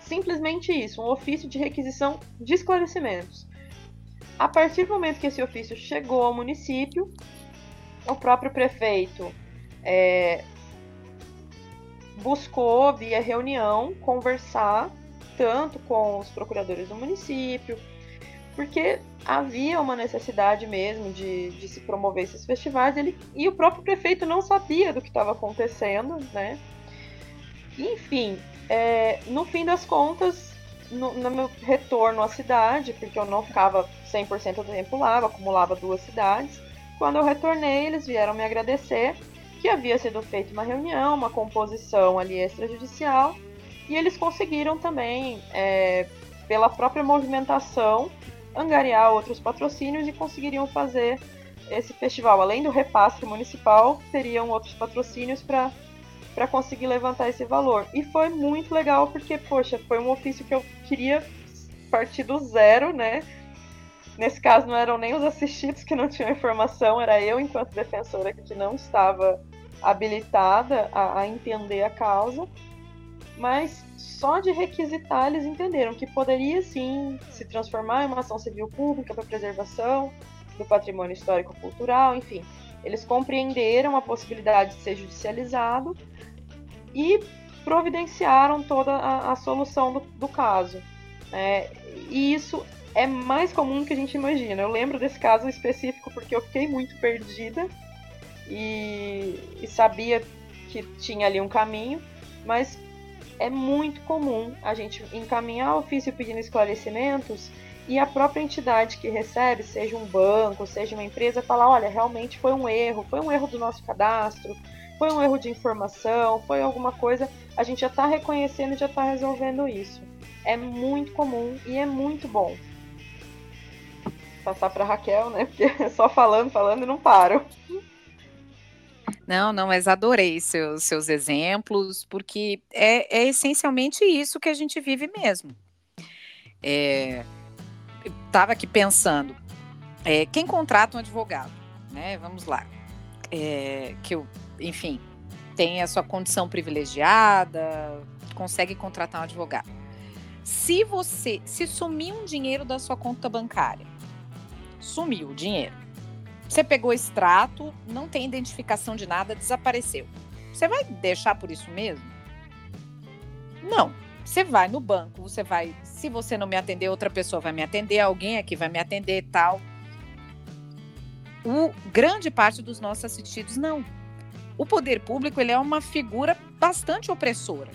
Simplesmente isso, um ofício de requisição de esclarecimentos. A partir do momento que esse ofício chegou ao município, o próprio prefeito é, buscou, via reunião, conversar tanto com os procuradores do município, porque havia uma necessidade mesmo de, de se promover esses festivais ele, e o próprio prefeito não sabia do que estava acontecendo, né? Enfim, é, no fim das contas, no, no, meu retorno à cidade, porque eu não ficava 100% do tempo lá, eu acumulava duas cidades, quando eu retornei, eles vieram me agradecer que havia sido feita uma reunião, uma composição ali extrajudicial, e eles conseguiram também, é, pela própria movimentação, angariar outros patrocínios e conseguiriam fazer esse festival. Além do repasse municipal, teriam outros patrocínios para para conseguir levantar esse valor. E foi muito legal porque, poxa, foi um ofício que eu queria partir do zero, né? Nesse caso não eram nem os assistidos que não tinham informação, era eu enquanto defensora que não estava habilitada a, a entender a causa. Mas só de requisitar, eles entenderam que poderia sim se transformar em uma ação civil pública para preservação do patrimônio histórico-cultural, enfim. Eles compreenderam a possibilidade de ser judicializado e providenciaram toda a, a solução do, do caso. É, e isso é mais comum do que a gente imagina. Eu lembro desse caso específico porque eu fiquei muito perdida e, e sabia que tinha ali um caminho, mas é muito comum a gente encaminhar ofício pedindo esclarecimentos e a própria entidade que recebe, seja um banco, seja uma empresa, falar: olha, realmente foi um erro, foi um erro do nosso cadastro, foi um erro de informação, foi alguma coisa, a gente já está reconhecendo e já está resolvendo isso. É muito comum e é muito bom. Passar para Raquel, né? Porque só falando, falando e não paro. Não, não, mas adorei seus, seus exemplos, porque é, é essencialmente isso que a gente vive mesmo. É, Estava aqui pensando, é, quem contrata um advogado, né? Vamos lá, é, que eu, enfim, tem a sua condição privilegiada, consegue contratar um advogado. Se você, se sumir um dinheiro da sua conta bancária, sumiu o dinheiro, você pegou extrato, não tem identificação de nada, desapareceu. Você vai deixar por isso mesmo? Não. Você vai no banco, você vai. Se você não me atender, outra pessoa vai me atender, alguém aqui vai me atender tal. O grande parte dos nossos assistidos não. O poder público ele é uma figura bastante opressora.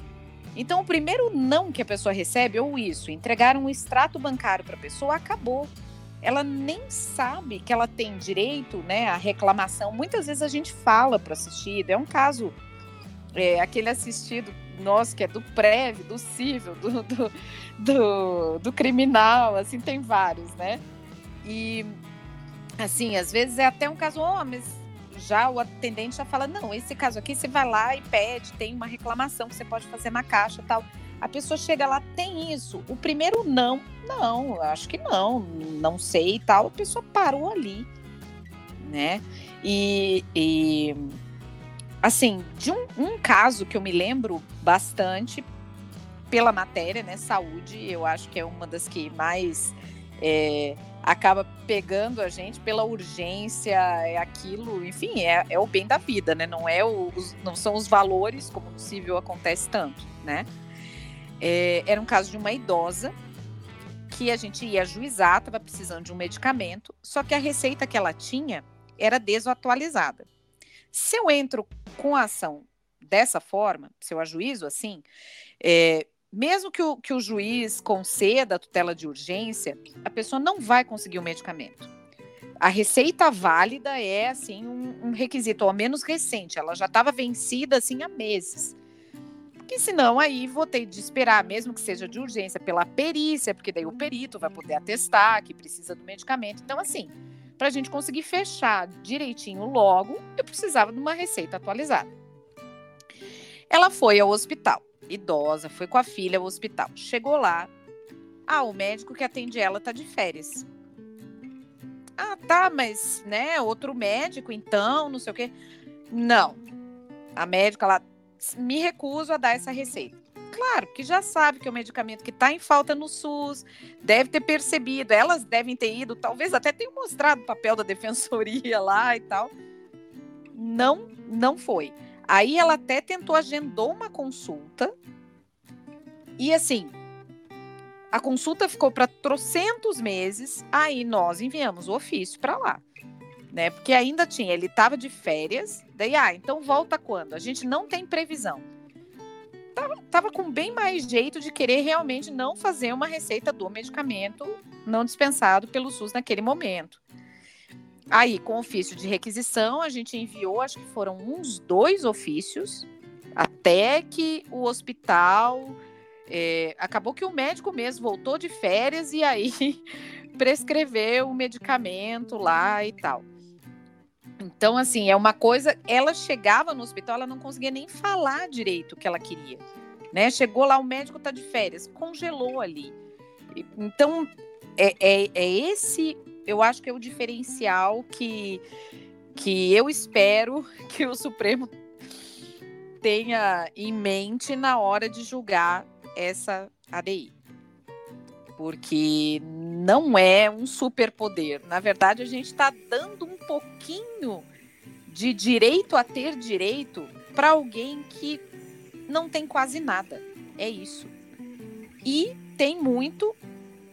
Então, o primeiro não que a pessoa recebe, ou isso, entregar um extrato bancário para a pessoa, acabou ela nem sabe que ela tem direito né, à reclamação. Muitas vezes a gente fala para o assistido, é um caso, é, aquele assistido nosso que é do prévio, do civil, do, do, do, do criminal, assim, tem vários, né? E, assim, às vezes é até um caso, oh, mas já o atendente já fala, não, esse caso aqui você vai lá e pede, tem uma reclamação que você pode fazer na caixa tal. A pessoa chega lá, tem isso. O primeiro não, não, acho que não, não sei e tal. A pessoa parou ali, né? E, e assim, de um, um caso que eu me lembro bastante pela matéria, né? Saúde, eu acho que é uma das que mais é, acaba pegando a gente pela urgência, é aquilo, enfim, é, é o bem da vida, né? Não, é o, os, não são os valores, como civil acontece tanto, né? É, era um caso de uma idosa que a gente ia ajuizar, estava precisando de um medicamento, só que a receita que ela tinha era desatualizada. Se eu entro com a ação dessa forma, se eu ajuizo assim, é, mesmo que o, que o juiz conceda a tutela de urgência, a pessoa não vai conseguir o medicamento. A receita válida é assim um, um requisito, ao menos recente. Ela já estava vencida assim há meses. Porque senão aí vou ter de esperar, mesmo que seja de urgência, pela perícia, porque daí o perito vai poder atestar que precisa do medicamento. Então, assim, para a gente conseguir fechar direitinho logo, eu precisava de uma receita atualizada. Ela foi ao hospital idosa, foi com a filha ao hospital. Chegou lá, ah, o médico que atende ela tá de férias. Ah, tá, mas, né, outro médico, então, não sei o quê. Não. A médica, ela me recuso a dar essa receita. Claro, que já sabe que é um medicamento que está em falta no SUS, deve ter percebido, elas devem ter ido, talvez até tenham mostrado o papel da defensoria lá e tal. Não, não foi. Aí ela até tentou agendou uma consulta. E assim, a consulta ficou para trocentos meses. Aí nós enviamos o ofício para lá, né? Porque ainda tinha, ele estava de férias. Daí, ah, então volta quando? A gente não tem previsão. Tava, tava com bem mais jeito de querer realmente não fazer uma receita do medicamento não dispensado pelo SUS naquele momento. Aí, com ofício de requisição, a gente enviou, acho que foram uns dois ofícios, até que o hospital. É, acabou que o médico mesmo voltou de férias e aí prescreveu o medicamento lá e tal. Então, assim, é uma coisa. Ela chegava no hospital, ela não conseguia nem falar direito o que ela queria. Né? Chegou lá, o médico está de férias, congelou ali. Então, é, é, é esse eu acho que é o diferencial que, que eu espero que o Supremo tenha em mente na hora de julgar essa ADI. Porque não é um superpoder. Na verdade, a gente está dando um pouquinho de direito a ter direito para alguém que não tem quase nada. É isso. E tem muito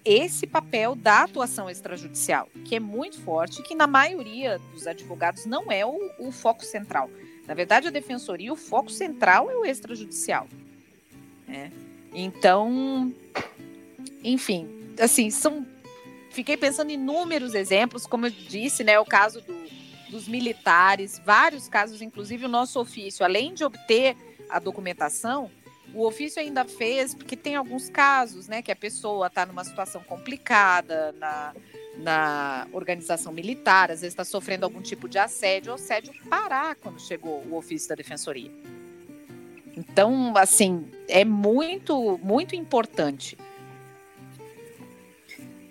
esse papel da atuação extrajudicial, que é muito forte, que na maioria dos advogados não é o, o foco central. Na verdade, a defensoria, o foco central é o extrajudicial. Né? Então, enfim, assim, são. Fiquei pensando em inúmeros exemplos, como eu disse, né? O caso do, dos militares, vários casos, inclusive o nosso ofício, além de obter a documentação, o ofício ainda fez, porque tem alguns casos, né, que a pessoa está numa situação complicada na, na organização militar, às vezes está sofrendo algum tipo de assédio, o assédio parar quando chegou o ofício da defensoria. Então, assim, é muito, muito importante.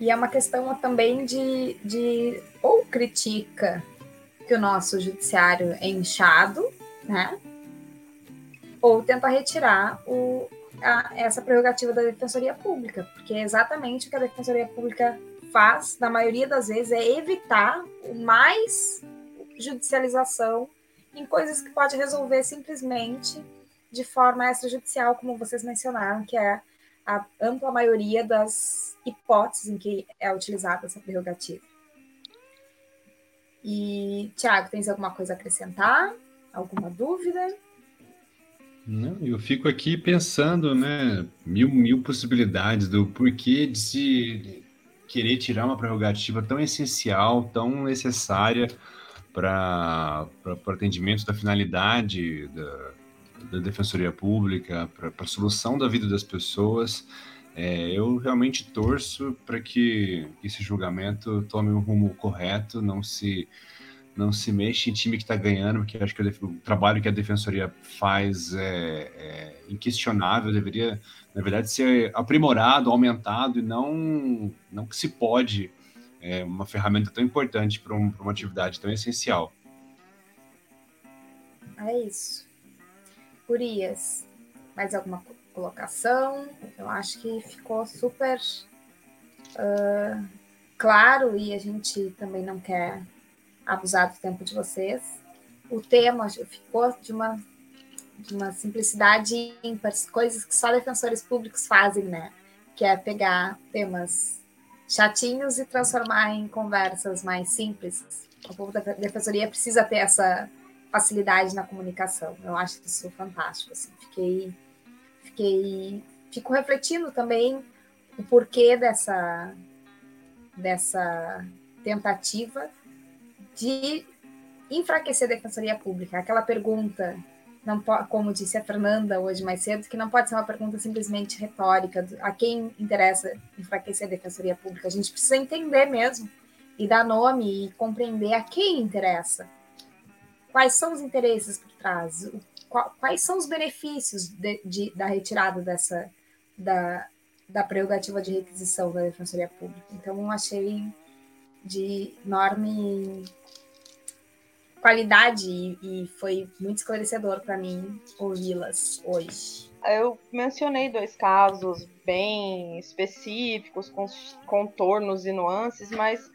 E é uma questão também de, de ou critica que o nosso judiciário é inchado, né? ou tenta retirar o, a, essa prerrogativa da Defensoria Pública, porque é exatamente o que a Defensoria Pública faz, na maioria das vezes, é evitar mais judicialização em coisas que pode resolver simplesmente de forma extrajudicial, como vocês mencionaram, que é a ampla maioria das hipóteses em que é utilizada essa prerrogativa. E, Tiago, tens alguma coisa a acrescentar? Alguma dúvida? Não, eu fico aqui pensando, né, mil, mil possibilidades do porquê de se querer tirar uma prerrogativa tão essencial, tão necessária para o atendimento da finalidade da, da Defensoria Pública, para a solução da vida das pessoas. É, eu realmente torço para que esse julgamento tome um rumo correto, não se não se mexe em time que está ganhando, porque acho que o, trabalho que a defensoria faz é, é, inquestionável, deveria, na verdade, ser aprimorado, aumentado, e não, não que se pode é, uma ferramenta tão importante para um, uma atividade tão essencial. É isso. Urias, mais alguma colocação? Eu acho que ficou super uh, claro e a gente também não quer abusar do tempo de vocês. O tema ficou de uma de uma simplicidade ímpar, coisas que só defensores públicos fazem, né? Que é pegar temas chatinhos e transformar em conversas mais simples. O povo da defensoria precisa ter essa facilidade na comunicação. Eu acho isso fantástico. Assim. Fiquei, fiquei, fico refletindo também o porquê dessa, dessa tentativa de enfraquecer a defensoria pública. Aquela pergunta não como disse a Fernanda hoje mais cedo, que não pode ser uma pergunta simplesmente retórica, a quem interessa enfraquecer a defensoria pública. A gente precisa entender mesmo e dar nome e compreender a quem interessa. Quais são os interesses por trás? Quais são os benefícios de, de, da retirada dessa da, da prerrogativa de requisição da defensoria pública? Então, achei de enorme qualidade e, e foi muito esclarecedor para mim ouvi-las hoje. Eu mencionei dois casos bem específicos, com contornos e nuances, mas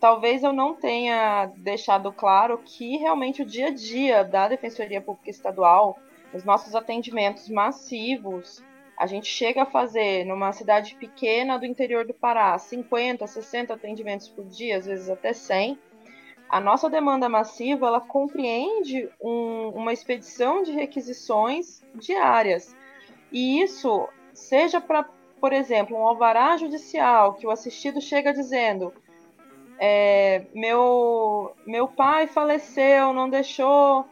talvez eu não tenha deixado claro que realmente o dia a dia da Defensoria Pública Estadual, os nossos atendimentos massivos, a gente chega a fazer numa cidade pequena do interior do Pará 50, 60 atendimentos por dia, às vezes até 100 a nossa demanda massiva ela compreende um, uma expedição de requisições diárias. E isso, seja para, por exemplo, um alvará judicial que o assistido chega dizendo: é, meu, meu pai faleceu, não deixou,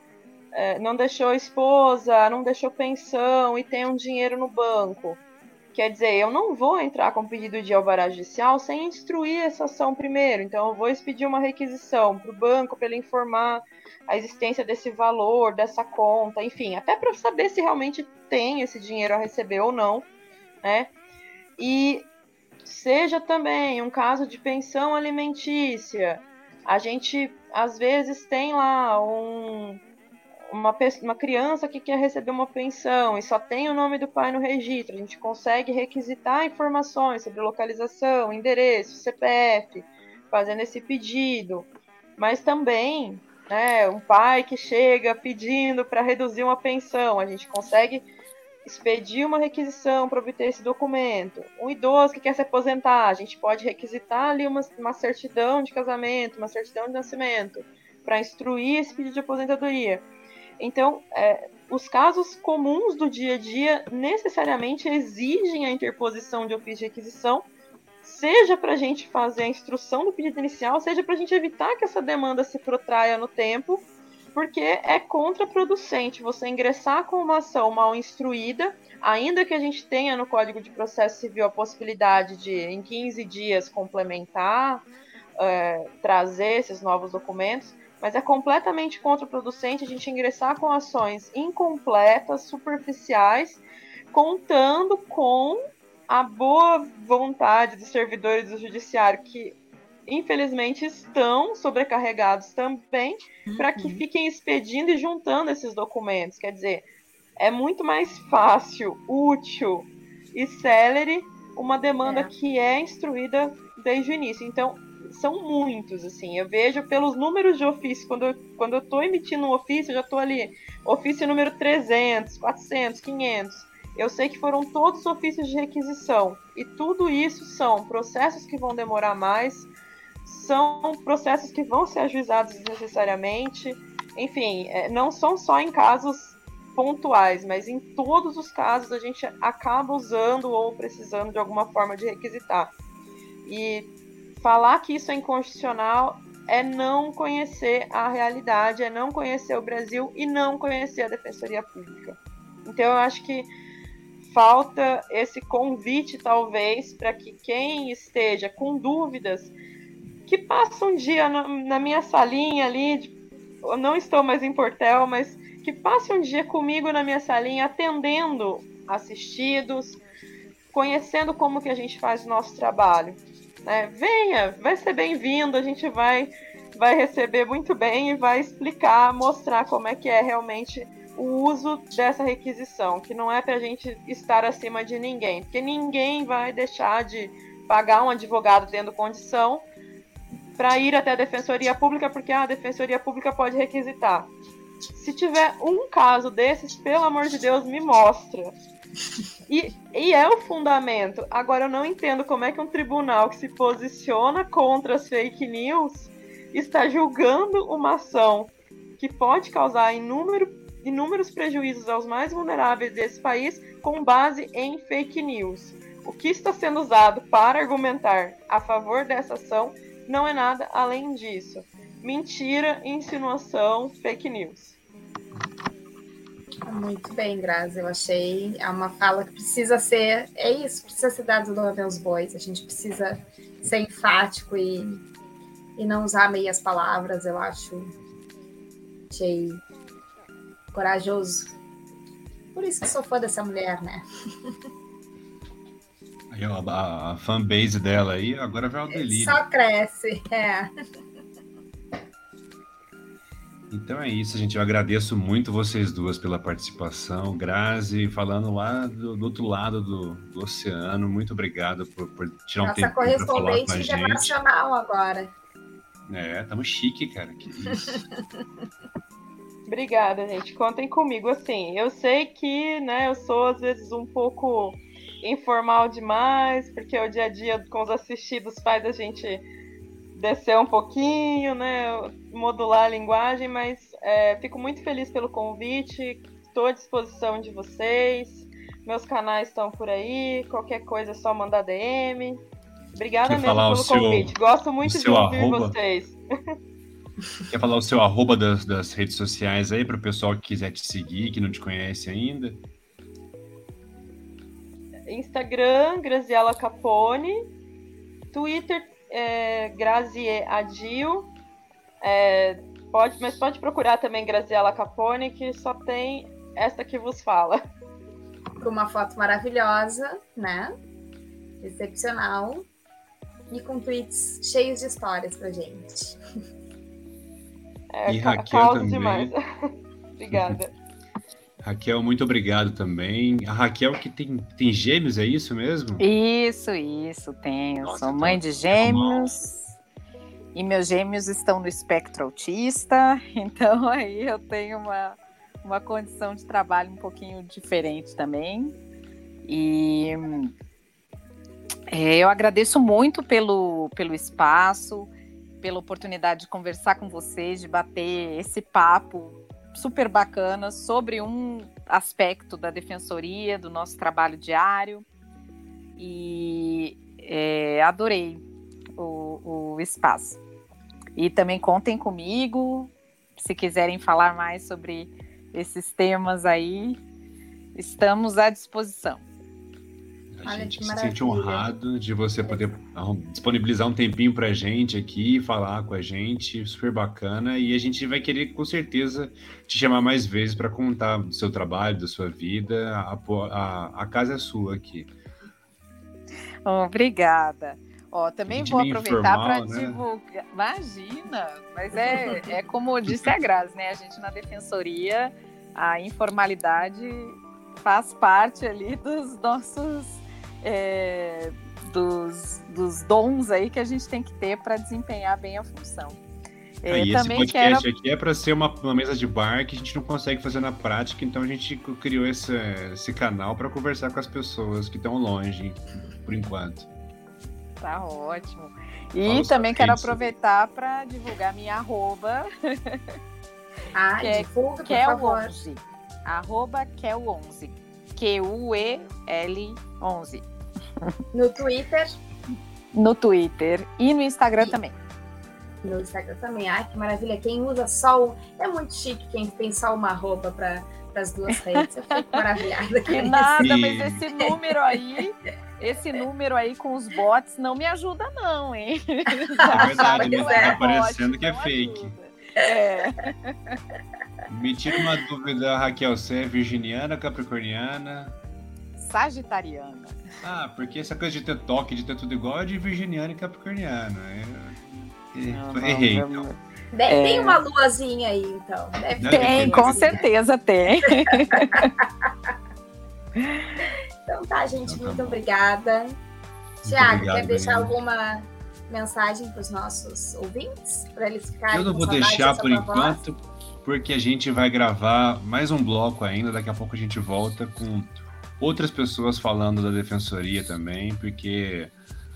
é, não deixou esposa, não deixou pensão e tem um dinheiro no banco. Quer dizer, eu não vou entrar com pedido de alvará judicial sem instruir essa ação primeiro. Então, eu vou expedir uma requisição para o banco para ele informar a existência desse valor, dessa conta, enfim, até para saber se realmente tem esse dinheiro a receber ou não, né? E seja também um caso de pensão alimentícia, a gente às vezes tem lá um, uma, uma criança que quer receber uma pensão e só tem o nome do pai no registro, a gente consegue requisitar informações sobre localização, endereço, CPF, fazendo esse pedido. Mas também, né, um pai que chega pedindo para reduzir uma pensão, a gente consegue expedir uma requisição para obter esse documento. Um idoso que quer se aposentar, a gente pode requisitar ali uma, uma certidão de casamento, uma certidão de nascimento, para instruir esse pedido de aposentadoria. Então, é, os casos comuns do dia a dia necessariamente exigem a interposição de ofício de requisição, seja para a gente fazer a instrução do pedido inicial, seja para a gente evitar que essa demanda se protraia no tempo, porque é contraproducente você ingressar com uma ação mal instruída, ainda que a gente tenha no Código de Processo Civil a possibilidade de, em 15 dias, complementar, é, trazer esses novos documentos mas é completamente contraproducente a gente ingressar com ações incompletas, superficiais, contando com a boa vontade dos servidores do judiciário que infelizmente estão sobrecarregados também uhum. para que fiquem expedindo e juntando esses documentos. Quer dizer, é muito mais fácil, útil e célere uma demanda é. que é instruída desde o início. Então, são muitos, assim. Eu vejo pelos números de ofício, quando eu, quando eu tô emitindo um ofício, eu já estou ali, ofício número 300, 400, 500. Eu sei que foram todos ofícios de requisição. E tudo isso são processos que vão demorar mais, são processos que vão ser ajuizados desnecessariamente. Enfim, é, não são só em casos pontuais, mas em todos os casos a gente acaba usando ou precisando de alguma forma de requisitar. E falar que isso é inconstitucional é não conhecer a realidade, é não conhecer o Brasil e não conhecer a Defensoria Pública. Então eu acho que falta esse convite, talvez, para que quem esteja com dúvidas, que passe um dia na, na minha salinha ali, de, eu não estou mais em Portel, mas que passe um dia comigo na minha salinha, atendendo assistidos, conhecendo como que a gente faz o nosso trabalho. Né? Venha, vai ser bem-vindo, a gente vai, vai receber muito bem e vai explicar, mostrar como é que é realmente o uso dessa requisição, que não é para a gente estar acima de ninguém, porque ninguém vai deixar de pagar um advogado tendo condição para ir até a Defensoria Pública, porque a Defensoria Pública pode requisitar. Se tiver um caso desses, pelo amor de Deus, me mostra. E, e é o fundamento. Agora, eu não entendo como é que um tribunal que se posiciona contra as fake news está julgando uma ação que pode causar inúmero, inúmeros prejuízos aos mais vulneráveis desse país com base em fake news. O que está sendo usado para argumentar a favor dessa ação não é nada além disso. Mentira, insinuação, fake news. Muito bem, Grazi. Eu achei é uma fala que precisa ser. É isso, precisa ser dado nome aos bois. A gente precisa ser enfático e, e não usar meias palavras. Eu acho. Achei corajoso. Por isso que sou fã dessa mulher, né? A, a fanbase dela aí agora vai ao delírio. Só cresce, é. Então é isso, gente. Eu agradeço muito vocês duas pela participação. Grazi, falando lá do, do outro lado do, do, oceano, muito obrigado por, por tirar Nossa, um tempo para falar com a gente. internacional agora. É, estamos chique, cara. Que isso. Obrigada, gente. Contem comigo. Assim, eu sei que, né, eu sou às vezes um pouco informal demais, porque o dia a dia com os assistidos faz a gente descer um pouquinho, né? Modular a linguagem, mas é, fico muito feliz pelo convite. Estou à disposição de vocês. Meus canais estão por aí. Qualquer coisa é só mandar DM. Obrigada Quer mesmo pelo seu, convite. Gosto muito de ouvir arroba? vocês. Quer falar o seu arroba das, das redes sociais aí para o pessoal que quiser te seguir, que não te conhece ainda? Instagram, Graziela Capone. Twitter, é, Grazie Adil. É, pode, mas pode procurar também Graziela Capone, que só tem esta que vos fala. Com uma foto maravilhosa, né? Excepcional. E com tweets cheios de histórias pra gente. É, e Raquel também. demais. Obrigada. Raquel, muito obrigado também. A Raquel que tem, tem gêmeos, é isso mesmo? Isso, isso, tenho. Nossa, Sou mãe de gêmeos. E meus gêmeos estão no espectro autista, então aí eu tenho uma, uma condição de trabalho um pouquinho diferente também. E é, eu agradeço muito pelo, pelo espaço, pela oportunidade de conversar com vocês, de bater esse papo super bacana sobre um aspecto da defensoria, do nosso trabalho diário. E é, adorei o, o espaço. E também contem comigo, se quiserem falar mais sobre esses temas aí, estamos à disposição. A Olha gente se sente honrado de você poder disponibilizar um tempinho para a gente aqui, falar com a gente, super bacana. E a gente vai querer, com certeza, te chamar mais vezes para contar do seu trabalho, da sua vida. A, a, a casa é sua aqui. Obrigada. Ó, também vou aproveitar para né? divulgar. Imagina, mas é, é como disse a Grazi, né? A gente na defensoria, a informalidade faz parte ali dos nossos é, dos, dos dons aí que a gente tem que ter para desempenhar bem a função. É, ah, e esse podcast quero... aqui é para ser uma, uma, mesa de bar que a gente não consegue fazer na prática, então a gente criou esse, esse canal para conversar com as pessoas que estão longe, por enquanto. Tá ótimo. E também quero aproveitar para divulgar minha arroba. Ah, que é, divulga, por favor. 11 Arroba Kel11. Q-U-E-L 11. No Twitter. No Twitter e no Instagram e... também. No Instagram também. Ai, que maravilha. Quem usa só o... É muito chique quem tem só uma roupa para as duas redes. Eu fico maravilhada. Que nada, mas esse número aí, esse número aí com os bots não me ajuda, não, hein? É verdade, mas tá parecendo que é fake. Ajuda. É. Me tira uma dúvida, Raquel, você é virginiana capricorniana? Sagitariana. Ah, porque essa coisa de ter toque, de ter tudo igual é de virginiana e capricorniana. Eu, eu, não, errei, não, então. É... Tem uma luazinha aí, então. Deve tem, com certeza tem. então tá, gente, então, tá muito bom. obrigada. Tiago, quer deixar alguma mensagem para os nossos ouvintes? Para eles ficarem. Eu não vou deixar por enquanto, porque a gente vai gravar mais um bloco ainda. Daqui a pouco a gente volta com outras pessoas falando da defensoria também, porque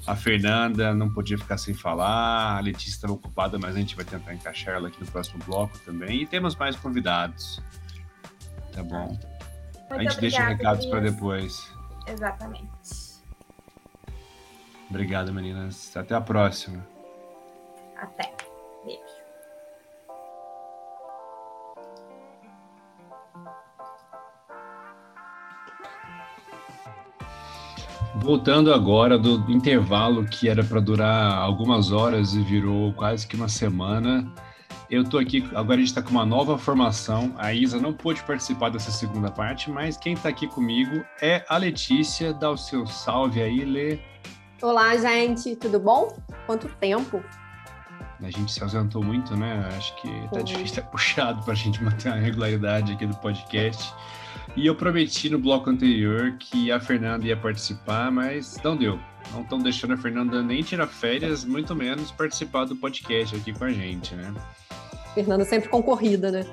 a Fernanda não podia ficar sem falar, a Letícia estava ocupada, mas a gente vai tentar encaixar ela aqui no próximo bloco também. E temos mais convidados. Tá bom. Muito a gente obrigada, deixa recados para depois. Exatamente. Obrigado, meninas. Até a próxima. Até. Beijo. Voltando agora do intervalo que era para durar algumas horas e virou quase que uma semana. Eu tô aqui, agora a gente está com uma nova formação. A Isa não pôde participar dessa segunda parte, mas quem está aqui comigo é a Letícia. Dá o seu salve aí, Lê. Olá, gente, tudo bom? Quanto tempo? A gente se ausentou muito, né? Acho que tá Foi. difícil, tá puxado para a gente manter a regularidade aqui do podcast. E eu prometi no bloco anterior que a Fernanda ia participar, mas não deu. Não estão deixando a Fernanda nem tirar férias, muito menos participar do podcast aqui com a gente, né? Fernanda sempre concorrida, né?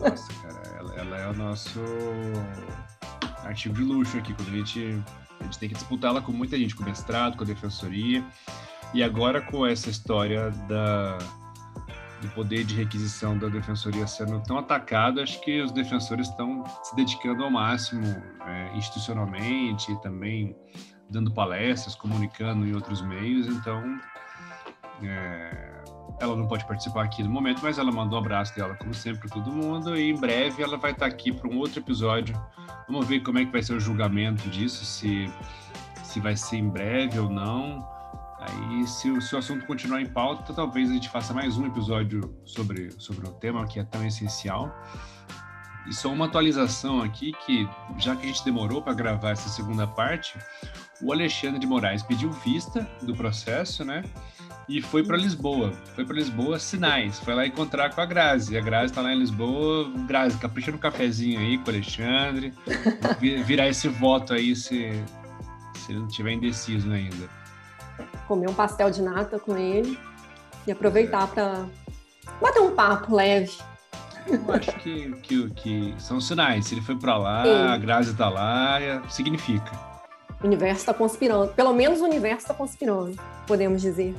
Nossa, cara, ela, ela é o nosso artigo de luxo aqui, quando a gente, a gente tem que disputar ela com muita gente, com o mestrado, com a defensoria. E agora com essa história da, do poder de requisição da defensoria sendo tão atacado, acho que os defensores estão se dedicando ao máximo é, institucionalmente, também dando palestras, comunicando em outros meios. Então, é, ela não pode participar aqui no momento, mas ela mandou um abraço dela, como sempre, para todo mundo. E em breve ela vai estar aqui para um outro episódio. Vamos ver como é que vai ser o julgamento disso, se, se vai ser em breve ou não. Aí, se, o assunto continuar em pauta, talvez a gente faça mais um episódio sobre, sobre o tema que é tão essencial. E só uma atualização aqui que, já que a gente demorou para gravar essa segunda parte, o Alexandre de Moraes pediu vista do processo, né? E foi para Lisboa. Foi para Lisboa, sinais. Foi lá encontrar com a Grazi. A Grazi está lá em Lisboa. Grazi, capricha no cafezinho aí com o Alexandre. Virar esse voto aí se, se ele não estiver indeciso ainda comer um pastel de nata com ele e aproveitar é. para bater um papo leve. Eu acho que, que, que são sinais. Se ele foi para lá, Sim. a Grazi está lá, é, significa. O universo está conspirando. Pelo menos o universo está conspirando, podemos dizer.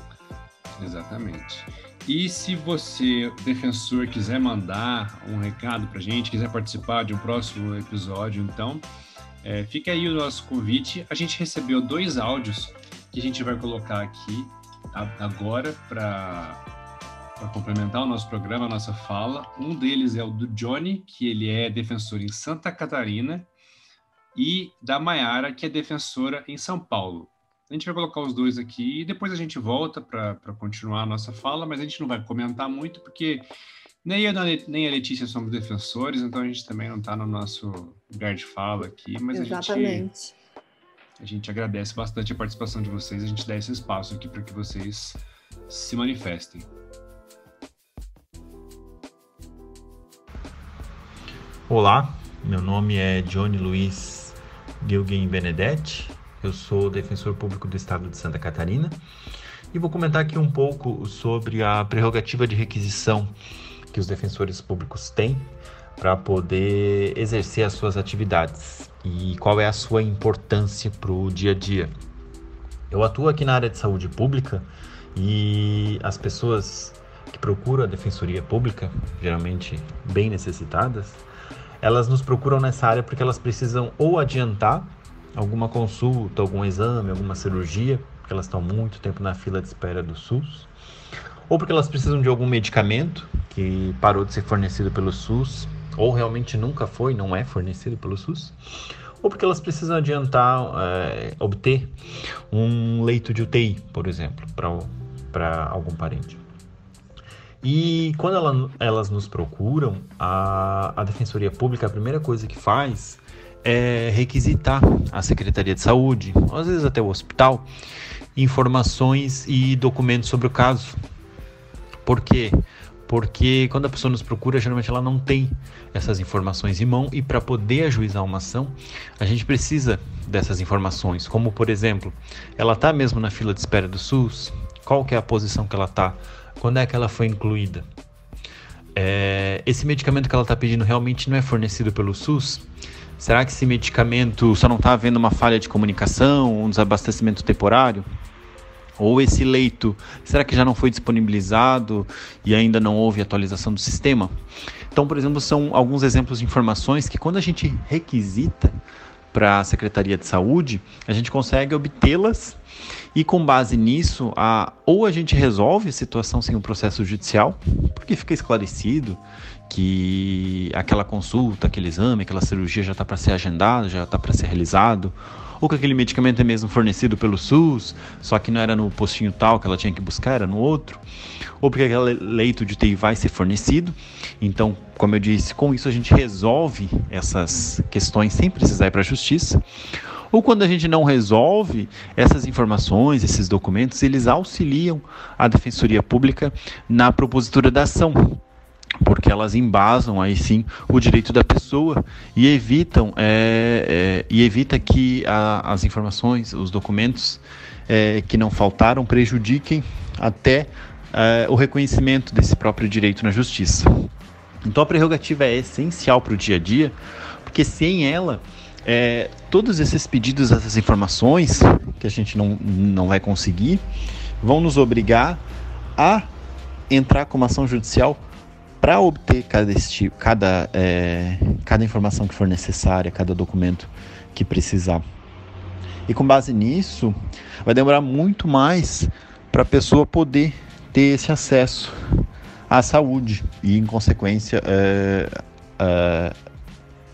Exatamente. E se você, defensor, quiser mandar um recado para gente, quiser participar de um próximo episódio, então, é, fica aí o nosso convite. A gente recebeu dois áudios que a gente vai colocar aqui agora para complementar o nosso programa, a nossa fala. Um deles é o do Johnny, que ele é defensor em Santa Catarina, e da Maiara, que é defensora em São Paulo. A gente vai colocar os dois aqui e depois a gente volta para continuar a nossa fala, mas a gente não vai comentar muito, porque nem eu nem a Letícia somos defensores, então a gente também não está no nosso lugar de fala aqui, mas Exatamente. a gente a gente agradece bastante a participação de vocês, a gente dá esse espaço aqui para que vocês se manifestem. Olá, meu nome é Johnny Luiz Gilgen Benedetti, eu sou defensor público do estado de Santa Catarina e vou comentar aqui um pouco sobre a prerrogativa de requisição que os defensores públicos têm para poder exercer as suas atividades e qual é a sua importância para o dia a dia. Eu atuo aqui na área de saúde pública e as pessoas que procuram a defensoria pública, geralmente bem necessitadas, elas nos procuram nessa área porque elas precisam ou adiantar alguma consulta, algum exame, alguma cirurgia, porque elas estão muito tempo na fila de espera do SUS, ou porque elas precisam de algum medicamento que parou de ser fornecido pelo SUS ou realmente nunca foi, não é fornecido pelo SUS, ou porque elas precisam adiantar, é, obter um leito de UTI, por exemplo, para algum parente. E quando ela, elas nos procuram, a, a Defensoria Pública, a primeira coisa que faz é requisitar a Secretaria de Saúde, às vezes até o hospital, informações e documentos sobre o caso. Por quê? porque quando a pessoa nos procura, geralmente ela não tem essas informações em mão e para poder ajuizar uma ação, a gente precisa dessas informações, como por exemplo, ela está mesmo na fila de espera do SUS, qual que é a posição que ela está, quando é que ela foi incluída, é, esse medicamento que ela está pedindo realmente não é fornecido pelo SUS? Será que esse medicamento só não está havendo uma falha de comunicação, um desabastecimento temporário? Ou esse leito, será que já não foi disponibilizado e ainda não houve atualização do sistema? Então, por exemplo, são alguns exemplos de informações que quando a gente requisita para a Secretaria de Saúde, a gente consegue obtê-las e com base nisso, a, ou a gente resolve a situação sem o um processo judicial, porque fica esclarecido que aquela consulta, aquele exame, aquela cirurgia já está para ser agendado, já está para ser realizado, ou que aquele medicamento é mesmo fornecido pelo SUS, só que não era no postinho tal que ela tinha que buscar, era no outro, ou porque aquele leito de UTI vai ser fornecido. Então, como eu disse, com isso a gente resolve essas questões sem precisar ir para a justiça. Ou quando a gente não resolve essas informações, esses documentos, eles auxiliam a Defensoria Pública na propositura da ação porque elas embasam aí sim o direito da pessoa e evitam é, é, e evita que a, as informações, os documentos é, que não faltaram prejudiquem até é, o reconhecimento desse próprio direito na justiça. Então a prerrogativa é essencial para o dia a dia, porque sem ela é, todos esses pedidos, essas informações que a gente não, não vai conseguir, vão nos obrigar a entrar com uma ação judicial para obter cada, cada, é, cada informação que for necessária, cada documento que precisar. E com base nisso, vai demorar muito mais para a pessoa poder ter esse acesso à saúde e, em consequência, é, é,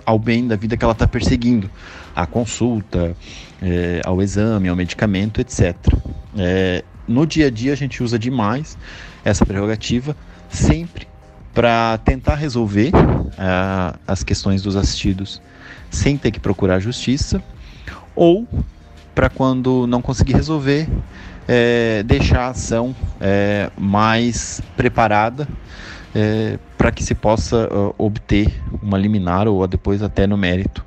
ao bem da vida que ela está perseguindo, à consulta, é, ao exame, ao medicamento, etc. É, no dia a dia, a gente usa demais essa prerrogativa, sempre para tentar resolver uh, as questões dos assistidos sem ter que procurar justiça, ou para quando não conseguir resolver, é, deixar a ação é, mais preparada é, para que se possa uh, obter uma liminar ou depois até no mérito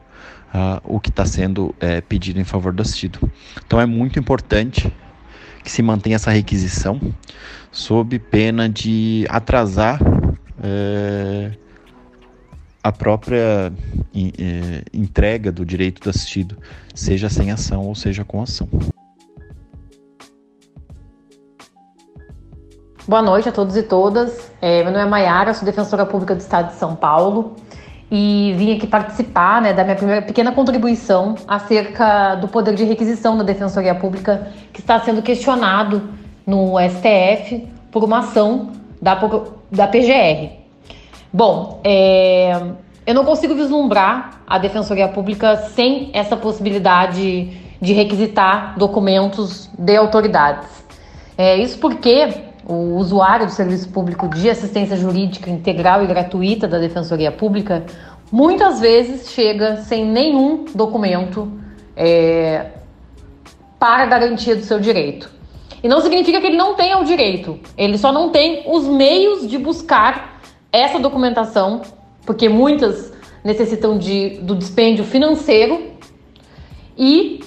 uh, o que está sendo pedido em favor do assistido. Então é muito importante que se mantenha essa requisição sob pena de atrasar é, a própria é, entrega do direito do assistido, seja sem ação ou seja com ação. Boa noite a todos e todas. É, meu nome é Maiara, sou defensora pública do Estado de São Paulo e vim aqui participar né, da minha primeira pequena contribuição acerca do poder de requisição da Defensoria Pública que está sendo questionado no STF por uma ação da, da PGR. Bom, é, eu não consigo vislumbrar a Defensoria Pública sem essa possibilidade de requisitar documentos de autoridades. É, isso porque o usuário do Serviço Público de Assistência Jurídica Integral e Gratuita da Defensoria Pública muitas vezes chega sem nenhum documento é, para garantia do seu direito. E não significa que ele não tenha o direito, ele só não tem os meios de buscar essa documentação, porque muitas necessitam de, do dispêndio financeiro. E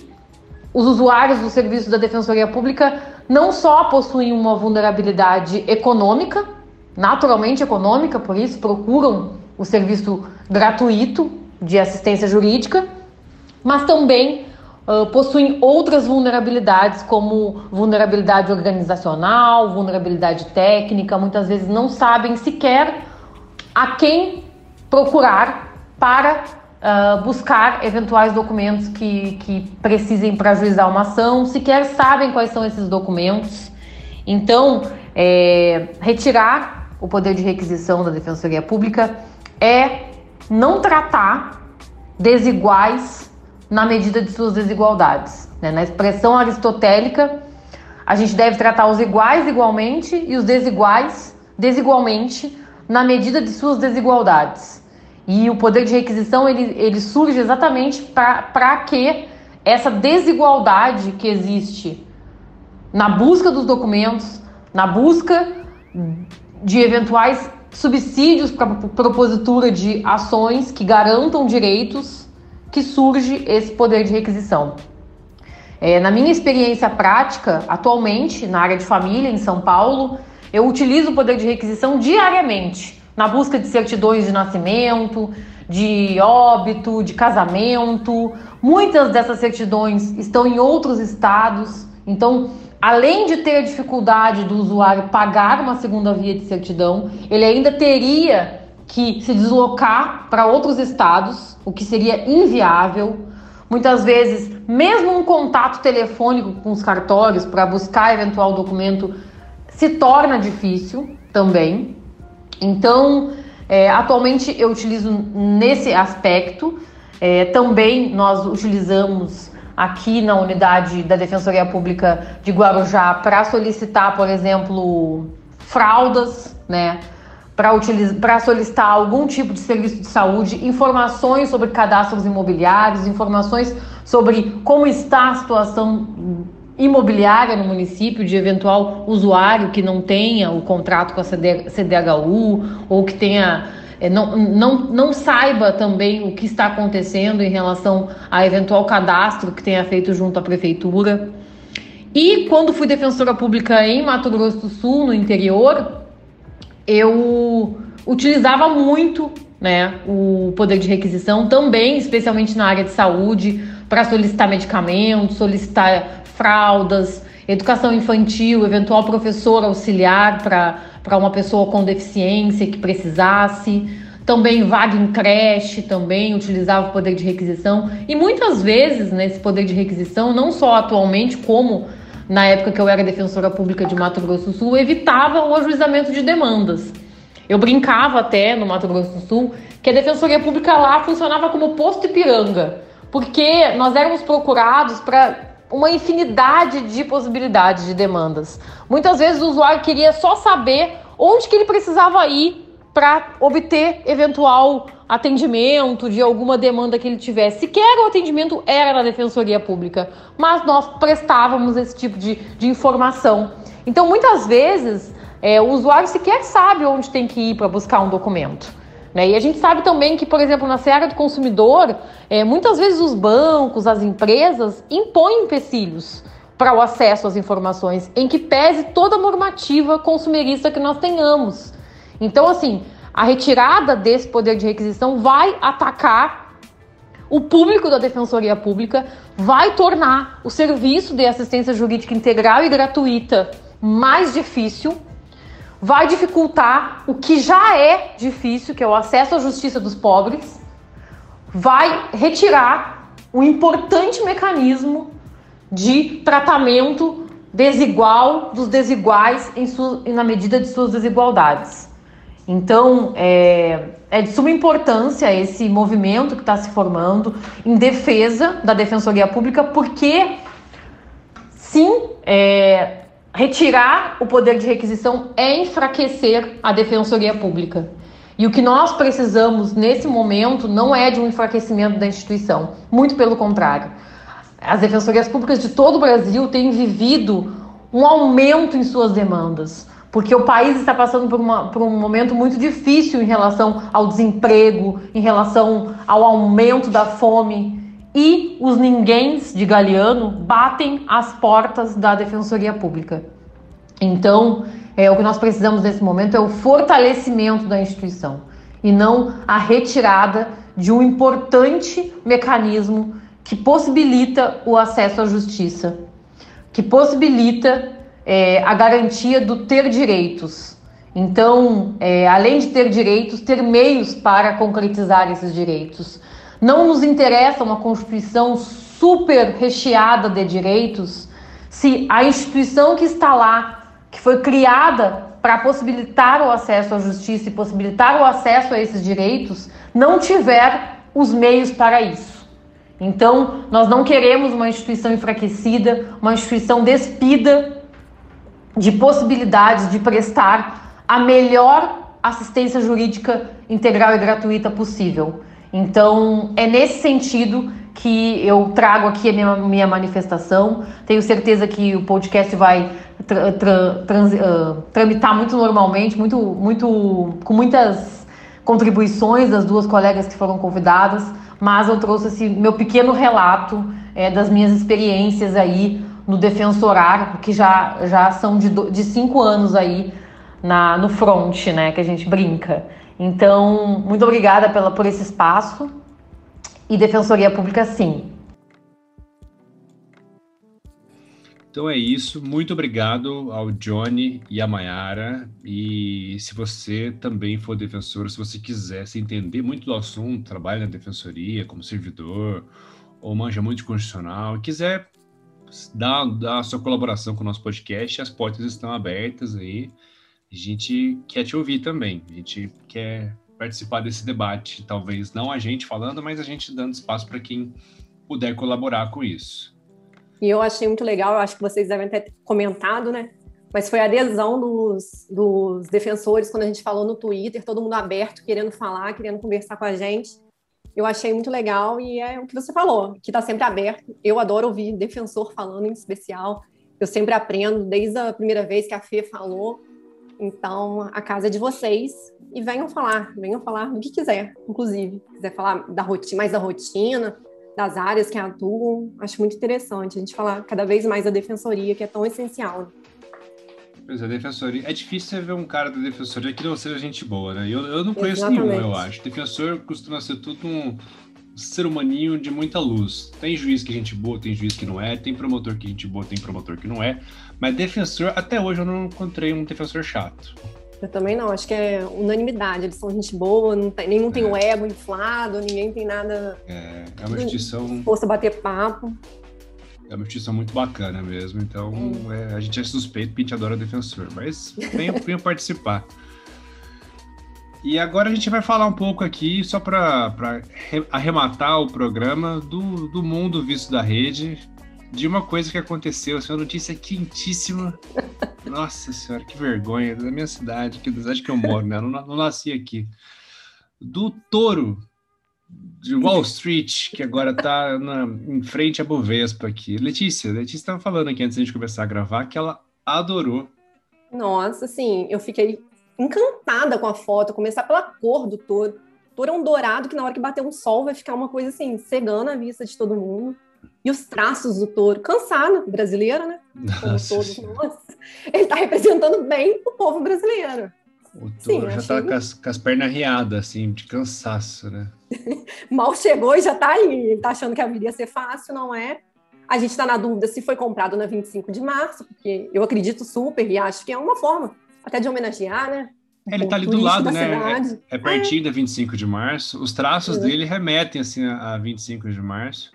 os usuários do serviço da Defensoria Pública não só possuem uma vulnerabilidade econômica, naturalmente econômica, por isso procuram o serviço gratuito de assistência jurídica, mas também uh, possuem outras vulnerabilidades, como vulnerabilidade organizacional, vulnerabilidade técnica, muitas vezes não sabem sequer a quem procurar para uh, buscar eventuais documentos que, que precisem para ajuizar uma ação, sequer sabem quais são esses documentos. Então, é, retirar o poder de requisição da Defensoria Pública é não tratar desiguais na medida de suas desigualdades. Né? Na expressão aristotélica, a gente deve tratar os iguais igualmente e os desiguais desigualmente na medida de suas desigualdades. E o poder de requisição ele, ele surge exatamente para que essa desigualdade que existe na busca dos documentos, na busca de eventuais subsídios para propositura de ações que garantam direitos que surge esse poder de requisição. É, na minha experiência prática, atualmente, na área de família em São Paulo, eu utilizo o poder de requisição diariamente na busca de certidões de nascimento, de óbito, de casamento. Muitas dessas certidões estão em outros estados, então além de ter a dificuldade do usuário pagar uma segunda via de certidão, ele ainda teria que se deslocar para outros estados, o que seria inviável. Muitas vezes, mesmo um contato telefônico com os cartórios para buscar eventual documento se torna difícil também. Então, é, atualmente eu utilizo nesse aspecto. É, também nós utilizamos aqui na unidade da Defensoria Pública de Guarujá para solicitar, por exemplo, fraldas, né? Para solicitar algum tipo de serviço de saúde, informações sobre cadastros imobiliários, informações sobre como está a situação imobiliária no município, de eventual usuário que não tenha o contrato com a CDHU ou que tenha é, não, não, não saiba também o que está acontecendo em relação a eventual cadastro que tenha feito junto à prefeitura. E quando fui defensora pública em Mato Grosso do Sul, no interior, eu utilizava muito né, o poder de requisição também, especialmente na área de saúde, para solicitar medicamentos, solicitar fraldas, educação infantil, eventual professor auxiliar para uma pessoa com deficiência que precisasse. Também vaga em creche, também utilizava o poder de requisição. E muitas vezes, nesse poder de requisição, não só atualmente, como na época que eu era defensora pública de Mato Grosso do Sul, evitava o ajuizamento de demandas. Eu brincava até no Mato Grosso do Sul que a defensoria pública lá funcionava como posto Ipiranga, porque nós éramos procurados para uma infinidade de possibilidades de demandas. Muitas vezes o usuário queria só saber onde que ele precisava ir para obter eventual atendimento de alguma demanda que ele tivesse. Sequer o atendimento era na Defensoria Pública, mas nós prestávamos esse tipo de, de informação. Então, muitas vezes, é, o usuário sequer sabe onde tem que ir para buscar um documento. Né? E a gente sabe também que, por exemplo, na seara do consumidor, é, muitas vezes os bancos, as empresas impõem empecilhos para o acesso às informações, em que pese toda a normativa consumerista que nós tenhamos. Então, assim, a retirada desse poder de requisição vai atacar o público da Defensoria Pública, vai tornar o serviço de assistência jurídica integral e gratuita mais difícil vai dificultar o que já é difícil, que é o acesso à justiça dos pobres, vai retirar um importante mecanismo de tratamento desigual dos desiguais em sua, na medida de suas desigualdades. Então, é, é de suma importância esse movimento que está se formando em defesa da Defensoria Pública, porque, sim, é, Retirar o poder de requisição é enfraquecer a defensoria pública. E o que nós precisamos nesse momento não é de um enfraquecimento da instituição, muito pelo contrário. As defensorias públicas de todo o Brasil têm vivido um aumento em suas demandas, porque o país está passando por, uma, por um momento muito difícil em relação ao desemprego, em relação ao aumento da fome, e os ninguéms de Galeano batem as portas da Defensoria Pública. Então, é, o que nós precisamos nesse momento é o fortalecimento da instituição e não a retirada de um importante mecanismo que possibilita o acesso à justiça, que possibilita é, a garantia do ter direitos. Então, é, além de ter direitos, ter meios para concretizar esses direitos. Não nos interessa uma Constituição super recheada de direitos se a instituição que está lá, que foi criada para possibilitar o acesso à justiça e possibilitar o acesso a esses direitos, não tiver os meios para isso. Então, nós não queremos uma instituição enfraquecida, uma instituição despida de possibilidades de prestar a melhor assistência jurídica integral e gratuita possível. Então, é nesse sentido que eu trago aqui a minha, minha manifestação. Tenho certeza que o podcast vai tra tra trans, uh, tramitar muito normalmente, muito, muito, com muitas contribuições das duas colegas que foram convidadas, mas eu trouxe esse meu pequeno relato é, das minhas experiências aí no defensorar, que já, já são de, de cinco anos aí na, no front, né, que a gente brinca. Então, muito obrigada pela, por esse espaço e Defensoria Pública sim. Então é isso. Muito obrigado ao Johnny e à Mayara. E se você também for defensor, se você quiser se entender muito do assunto, trabalha na defensoria como servidor, ou manja muito de constitucional, quiser dar, dar a sua colaboração com o nosso podcast, as portas estão abertas aí. A gente quer te ouvir também. A gente quer participar desse debate. Talvez não a gente falando, mas a gente dando espaço para quem puder colaborar com isso. E eu achei muito legal, eu acho que vocês devem ter comentado, né? Mas foi a adesão dos, dos defensores quando a gente falou no Twitter, todo mundo aberto, querendo falar, querendo conversar com a gente. Eu achei muito legal e é o que você falou, que está sempre aberto. Eu adoro ouvir defensor falando em especial. Eu sempre aprendo, desde a primeira vez que a Fê falou. Então, a casa é de vocês e venham falar, venham falar do que quiser, inclusive. Se quiser falar da rotina, mais da rotina, das áreas que atuam. Acho muito interessante a gente falar cada vez mais da defensoria, que é tão essencial. Pois é, defensoria. É difícil você ver um cara da defensoria que não seja gente boa, né? Eu, eu não conheço Exatamente. nenhum, eu acho. Defensor costuma ser tudo um ser humaninho de muita luz. Tem juiz que é gente boa, tem juiz que não é, tem promotor que é gente boa, tem promotor que não é. Mas defensor, até hoje eu não encontrei um defensor chato. Eu também não, acho que é unanimidade. Eles são gente boa, tem, nenhum tem o é. ego inflado, ninguém tem nada. É, é uma instituição. Força bater papo. É uma instituição muito bacana mesmo, então é, a gente é suspeito porque a gente adora defensor, mas venham, venham participar. E agora a gente vai falar um pouco aqui, só para arrematar o programa, do, do mundo visto da rede, de uma coisa que aconteceu, assim, uma notícia quentíssima. Nossa senhora, que vergonha, da minha cidade, que da cidade que eu moro, né? Eu não, não nasci aqui. Do touro de Wall Street, que agora está em frente à Bovespa aqui. Letícia, Letícia estava falando aqui antes de a gente começar a gravar que ela adorou. Nossa, assim, eu fiquei encantada com a foto, começar pela cor do touro. O touro é um dourado que na hora que bater um sol vai ficar uma coisa assim, cegando a vista de todo mundo. E os traços do touro, cansado, brasileiro, né? Como Nossa, todos nós. Ele está representando bem o povo brasileiro. O touro Sim, já está com, as, com as pernas riadas, assim, de cansaço, né? Mal chegou e já está ali. Ele está achando que a vida ia ser fácil, não é? A gente está na dúvida se foi comprado na 25 de março, porque eu acredito super e acho que é uma forma até de homenagear, né? É, ele está ali do lado, né? É, é, pertinho é. da 25 de março. Os traços é. dele remetem assim a 25 de março.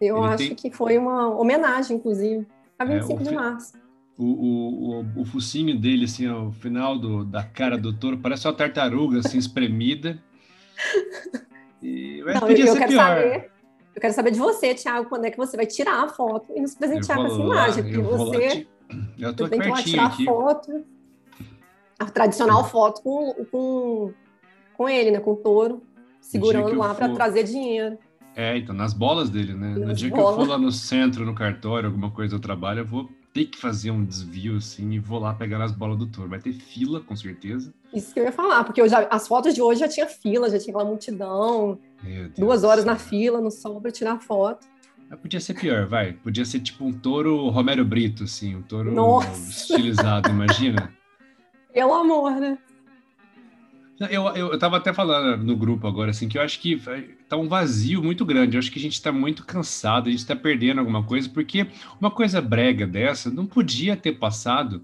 Eu ele acho tem... que foi uma homenagem, inclusive, a 25 é, de março. O, o, o, o, focinho dele, assim, ao final do, da cara do touro, parece uma tartaruga, assim, espremida. E, mas Não, podia eu, ser pior. Saber, eu quero saber de você, Thiago, quando é que você vai tirar a foto e nos presentear com essa imagem, porque você, te... eu tô lá tirar aqui. a foto, a tradicional foto com, com, com ele, né, com o touro, segurando lá para trazer dinheiro. É, então, nas bolas dele, né? Nas no dia bolas. que eu for lá no centro, no cartório, alguma coisa do trabalho, eu vou ter que fazer um desvio, assim, e vou lá pegar nas bolas do touro. Vai ter fila, com certeza. Isso que eu ia falar, porque eu já, as fotos de hoje já tinha fila, já tinha aquela multidão, duas horas na fila, no sol, para tirar foto. Mas podia ser pior, vai. Podia ser tipo um touro Romero Brito, assim, um touro Nossa. estilizado, imagina. Pelo amor, né? Eu, eu, eu tava até falando no grupo agora, assim, que eu acho que tá um vazio muito grande. Eu acho que a gente tá muito cansado, a gente tá perdendo alguma coisa, porque uma coisa brega dessa não podia ter passado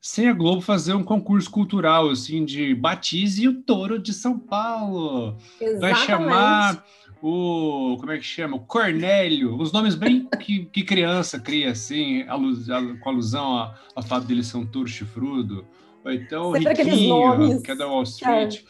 sem a Globo fazer um concurso cultural, assim, de Batize e o Touro de São Paulo. Exatamente. Vai chamar o. Como é que chama? O Cornélio. Os nomes bem que, que criança cria, assim, alus, com alusão ao fato dele ser um touro chifrudo. Ou então Sempre Riquinho, nomes, que é da Wall Street.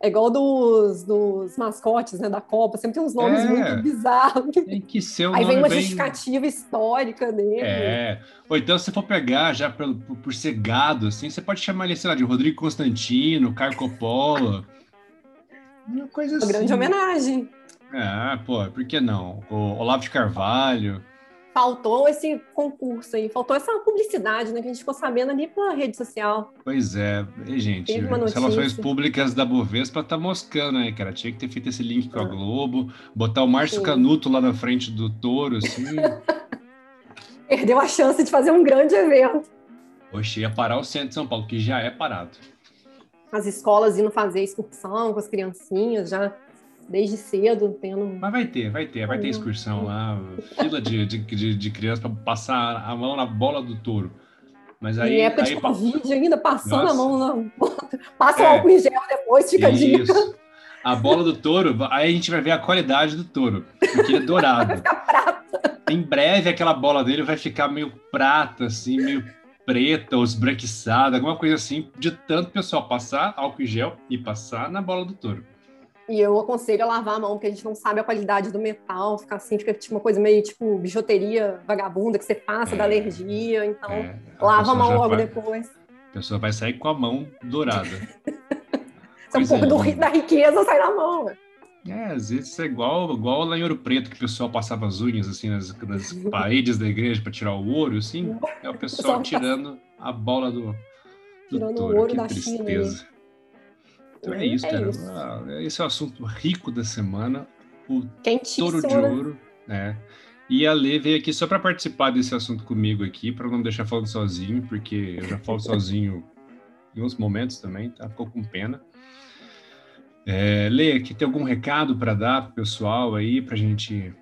É, é igual dos, dos mascotes né, da Copa, sempre tem uns nomes é, muito bizarros. Tem que ser um Aí vem uma bem... justificativa histórica dele. É. Ou então, se for pegar já por, por, ser gado, assim, você pode chamar ele, sei lá, de Rodrigo Constantino, Caio Coppola. Uma coisa uma assim. grande homenagem. Ah, pô, por que não? O Olavo de Carvalho. Faltou esse concurso aí, faltou essa publicidade, né? Que a gente ficou sabendo ali pela rede social. Pois é, e, gente, as relações públicas da Bovespa tá moscando, né, cara? Tinha que ter feito esse link com a ah. Globo, botar o Márcio Sim. Canuto lá na frente do touro, assim. Perdeu a chance de fazer um grande evento. Oxe, ia parar o centro de São Paulo, que já é parado. As escolas indo fazer excursão com as criancinhas, já desde cedo, tendo. Mas vai ter, vai ter, vai ter excursão lá, fila de, de, de, de criança para passar a mão na bola do touro. Mas aí. Em época aí, de Covid ainda, passando Nossa. a mão na. Passa é. o álcool em gel depois, fica Isso. dica. A bola do touro, aí a gente vai ver a qualidade do touro, porque ele é dourado. vai ficar prata. Em breve aquela bola dele vai ficar meio prata, assim, meio preta ou esbranquiçada, alguma coisa assim, de tanto pessoal passar álcool em gel e passar na bola do touro. E eu aconselho a lavar a mão, porque a gente não sabe a qualidade do metal, fica assim, fica tipo uma coisa meio tipo bijuteria vagabunda que você passa é, da alergia, então é, a lava a mão logo vai, depois. A pessoa vai sair com a mão dourada. é um pouco do, da riqueza sai na mão. Né? É, às vezes é igual, igual lá em Ouro Preto, que o pessoal passava as unhas assim nas, nas paredes da igreja para tirar o ouro, assim. É o pessoal tirando a bola do, do tirando touro. o ouro que da tristeza. China. Então é isso, é cara. Isso. Ah, esse é o assunto rico da semana. O touro de né? ouro. Né? E a Lê veio aqui só para participar desse assunto comigo aqui, para não deixar falando sozinho, porque eu já falo sozinho em uns momentos também, tá? Ficou com pena. É, Lê, aqui tem algum recado para dar pro pessoal aí, para a gente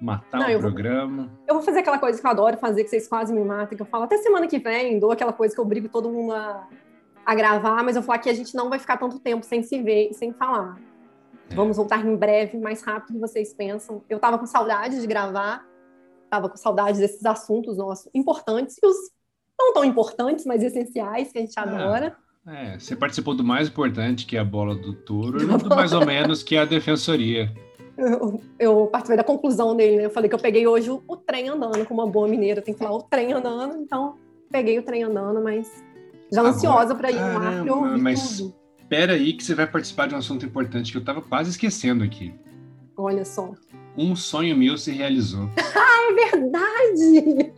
matar não, o programa? Vou, eu vou fazer aquela coisa que eu adoro fazer, que vocês quase me matam, que eu falo até semana que vem, dou aquela coisa que eu brigo todo mundo a a gravar, mas eu falar que a gente não vai ficar tanto tempo sem se ver e sem falar. É. Vamos voltar em breve, mais rápido do que vocês pensam. Eu tava com saudade de gravar, tava com saudade desses assuntos nossos importantes e os não tão importantes, mas essenciais que a gente é. adora. É, você participou do mais importante, que é a bola do touro, e do mais ou menos que é a defensoria. Eu, eu, participei da conclusão dele, né? Eu falei que eu peguei hoje o, o trem andando, como uma boa mineira, tem que falar o trem andando, então peguei o trem andando, mas já Agora, ansiosa para ir para ouvir mas tudo. Espera aí que você vai participar de um assunto importante que eu estava quase esquecendo aqui. Olha só. Um sonho meu se realizou. ah, é verdade!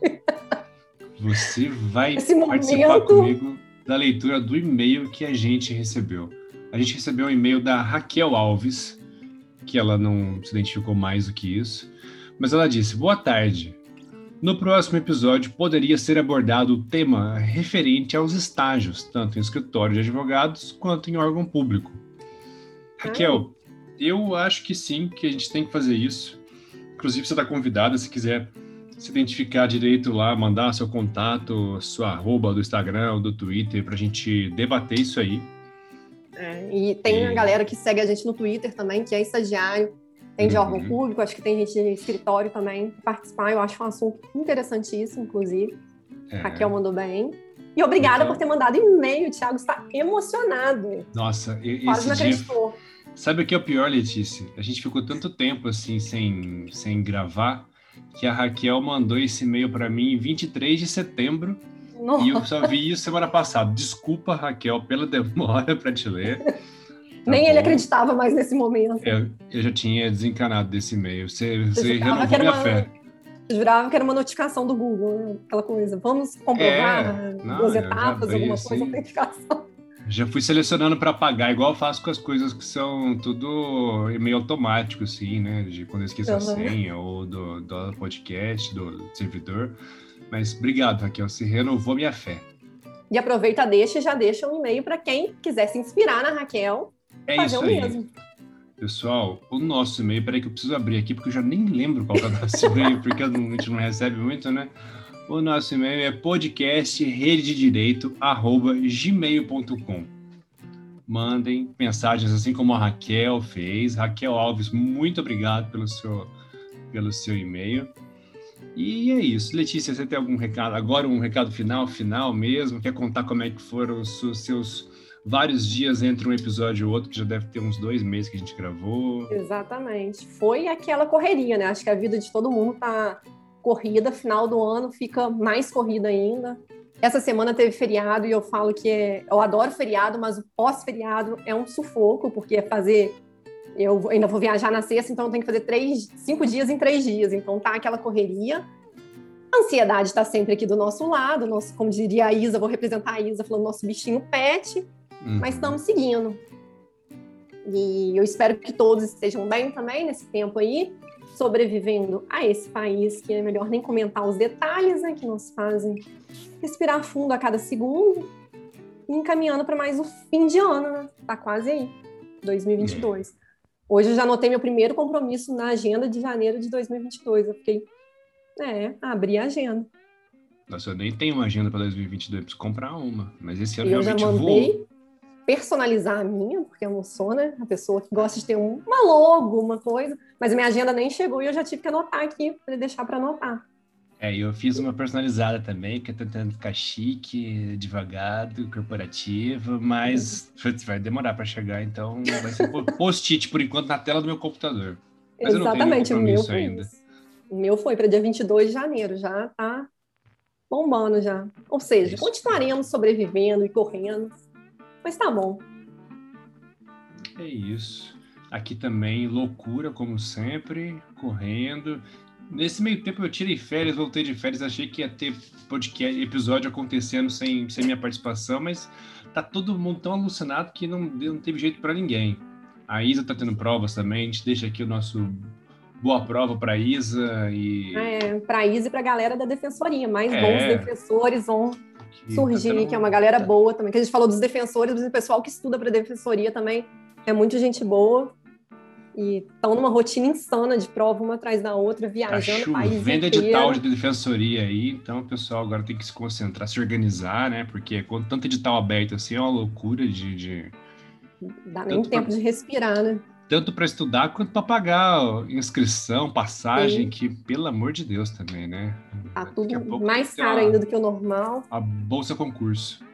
Você vai Esse participar momento... comigo da leitura do e-mail que a gente recebeu. A gente recebeu um e-mail da Raquel Alves, que ela não se identificou mais do que isso, mas ela disse: Boa tarde. No próximo episódio, poderia ser abordado o tema referente aos estágios, tanto em escritório de advogados quanto em órgão público. Raquel, eu acho que sim, que a gente tem que fazer isso. Inclusive, você está convidada, se quiser se identificar direito lá, mandar seu contato, sua arroba do Instagram do Twitter, para a gente debater isso aí. É, e tem e... a galera que segue a gente no Twitter também, que é estagiário tem de órgão uhum. público, acho que tem gente de escritório também participar. Eu acho um assunto interessantíssimo, inclusive. É. Raquel mandou bem. E obrigada então... por ter mandado e-mail. O Thiago está emocionado. Nossa, Quase não acreditou. Dia... Sabe o que é o pior, Letícia? A gente ficou tanto tempo assim sem, sem gravar que a Raquel mandou esse e-mail para mim em 23 de setembro. Nossa. E eu só vi isso semana passada. Desculpa, Raquel, pela demora para te ler. Tá Nem bom. ele acreditava mais nesse momento. Eu, eu já tinha desencanado desse e-mail. Você, você renovou minha uma, fé. Jurava que era uma notificação do Google, né? aquela coisa. Vamos comprovar é, não, duas etapas, alguma assim, coisa, autenticação. Já fui selecionando para pagar, igual eu faço com as coisas que são tudo e-mail automático, assim, né? De quando eu esqueço uhum. a senha ou do, do podcast, do servidor. Mas obrigado, Raquel. Você renovou minha fé. E aproveita, deixa e já deixa um e-mail para quem quiser se inspirar na Raquel é fazer isso o aí. mesmo. Pessoal, o nosso e-mail, peraí que eu preciso abrir aqui, porque eu já nem lembro qual é o nosso e-mail, porque a gente não recebe muito, né? O nosso e-mail é podcastrededireito@gmail.com. Mandem mensagens assim como a Raquel fez. Raquel Alves, muito obrigado pelo seu, pelo seu e-mail. E é isso. Letícia, você tem algum recado? Agora um recado final, final mesmo? Quer contar como é que foram os seus vários dias entre um episódio e outro, que já deve ter uns dois meses que a gente gravou. Exatamente. Foi aquela correria, né? Acho que a vida de todo mundo tá corrida, final do ano fica mais corrida ainda. Essa semana teve feriado e eu falo que é, eu adoro feriado, mas o pós-feriado é um sufoco, porque é fazer. Eu ainda vou viajar na sexta, então eu tenho que fazer três, cinco dias em três dias. Então tá aquela correria. A ansiedade está sempre aqui do nosso lado, nosso, como diria a Isa, vou representar a Isa falando nosso bichinho pet, uhum. mas estamos seguindo. E eu espero que todos estejam bem também nesse tempo aí, sobrevivendo a esse país, que é melhor nem comentar os detalhes, né, que nos fazem respirar fundo a cada segundo e encaminhando para mais o fim de ano, né? Tá quase aí, 2022. Hoje eu já anotei meu primeiro compromisso na agenda de janeiro de 2022. Eu fiquei, é, abri a agenda. Nossa, eu nem tenho uma agenda para 2022, preciso comprar uma. Mas esse ano eu realmente já mandei vou. Personalizar a minha, porque eu não sou, né, a pessoa que gosta de ter uma logo, uma coisa. Mas a minha agenda nem chegou e eu já tive que anotar aqui para deixar para anotar. É, eu fiz uma personalizada também, que é tentando ficar chique, devagar, corporativo, mas vai demorar para chegar, então vai ser post-it por enquanto na tela do meu computador. Mas Exatamente, o meu foi ainda. Isso. O meu foi para dia 22 de janeiro, já tá bombando já. Ou seja, é continuaremos sobrevivendo e correndo, mas tá bom. É isso. Aqui também, loucura, como sempre, correndo. Nesse meio tempo eu tirei férias, voltei de férias, achei que ia ter podcast, episódio acontecendo sem, sem minha participação, mas tá todo mundo tão alucinado que não, não teve jeito para ninguém. A Isa tá tendo provas também, a gente deixa aqui o nosso boa prova para Isa e é, para Isa e para a galera da defensoria, mais é. bons defensores vão que surgir, tá que é uma galera boa também. Que a gente falou dos defensores, mas o pessoal que estuda para defensoria também é muito gente boa e estão numa rotina insana de prova uma atrás da outra, viajando tá país Venda edital de defensoria aí, então o pessoal agora tem que se concentrar, se organizar, né? Porque quando tanto edital aberto assim é uma loucura de... de... Dá nem tempo pra... de respirar, né? Tanto para estudar quanto para pagar inscrição, passagem, Sim. que pelo amor de Deus também, né? Tá tudo mais caro ainda do que o normal. A bolsa concurso.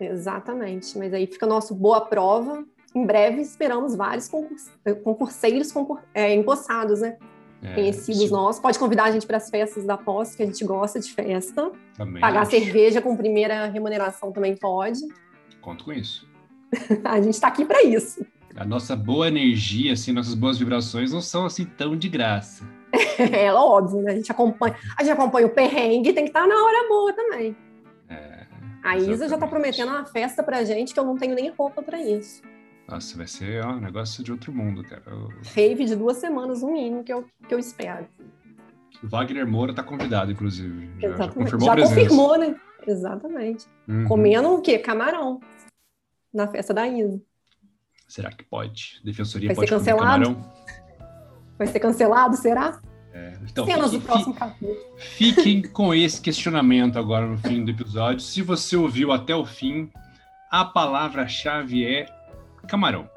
Exatamente, mas aí fica nosso boa prova em breve esperamos vários concurs concurseiros concur é, empossados, né? É, Conhecidos sim. nossos. Pode convidar a gente para as festas da pós, que a gente gosta de festa. Também Pagar acho. cerveja com primeira remuneração também pode. Conto com isso. a gente está aqui para isso. A nossa boa energia, assim, nossas boas vibrações não são assim tão de graça. é óbvio, né? A gente acompanha, a gente acompanha o perrengue, tem que estar na hora boa também. É, a Isa já está prometendo uma festa pra gente que eu não tenho nem roupa para isso. Nossa, vai ser ó, um negócio de outro mundo, cara. Eu... Rave de duas semanas, no mínimo, que eu, que eu espero. O Wagner Moura tá convidado, inclusive. Já, já confirmou já confirmou, né? Exatamente. Uhum. Comendo o quê? Camarão. Na festa da Isa. Será que pode? Defensoria vai pode ser cancelado? Vai ser cancelado, será? É, então, Cenas fique, do próximo capítulo. Fiquem com esse questionamento agora no fim do episódio. Se você ouviu até o fim, a palavra-chave é Camarão.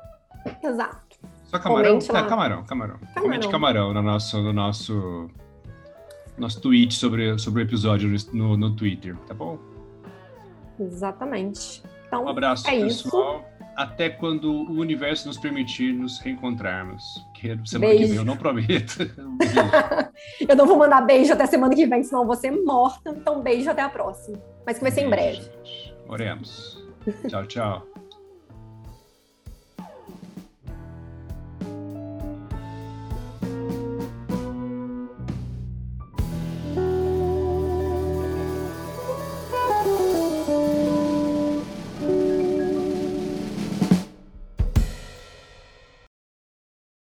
Exato. Só camarão? É, camarão, camarão, camarão. Comente camarão no nosso, no nosso, nosso tweet sobre, sobre o episódio no, no Twitter, tá bom? Exatamente. Então, um abraço, é pessoal. Isso. Até quando o universo nos permitir nos reencontrarmos. Que semana beijo. que vem, eu não prometo. eu não vou mandar beijo até semana que vem, senão eu vou ser morta. Então, beijo até a próxima. Mas que vai ser beijo, em breve. Gente. Oremos. Tchau, tchau.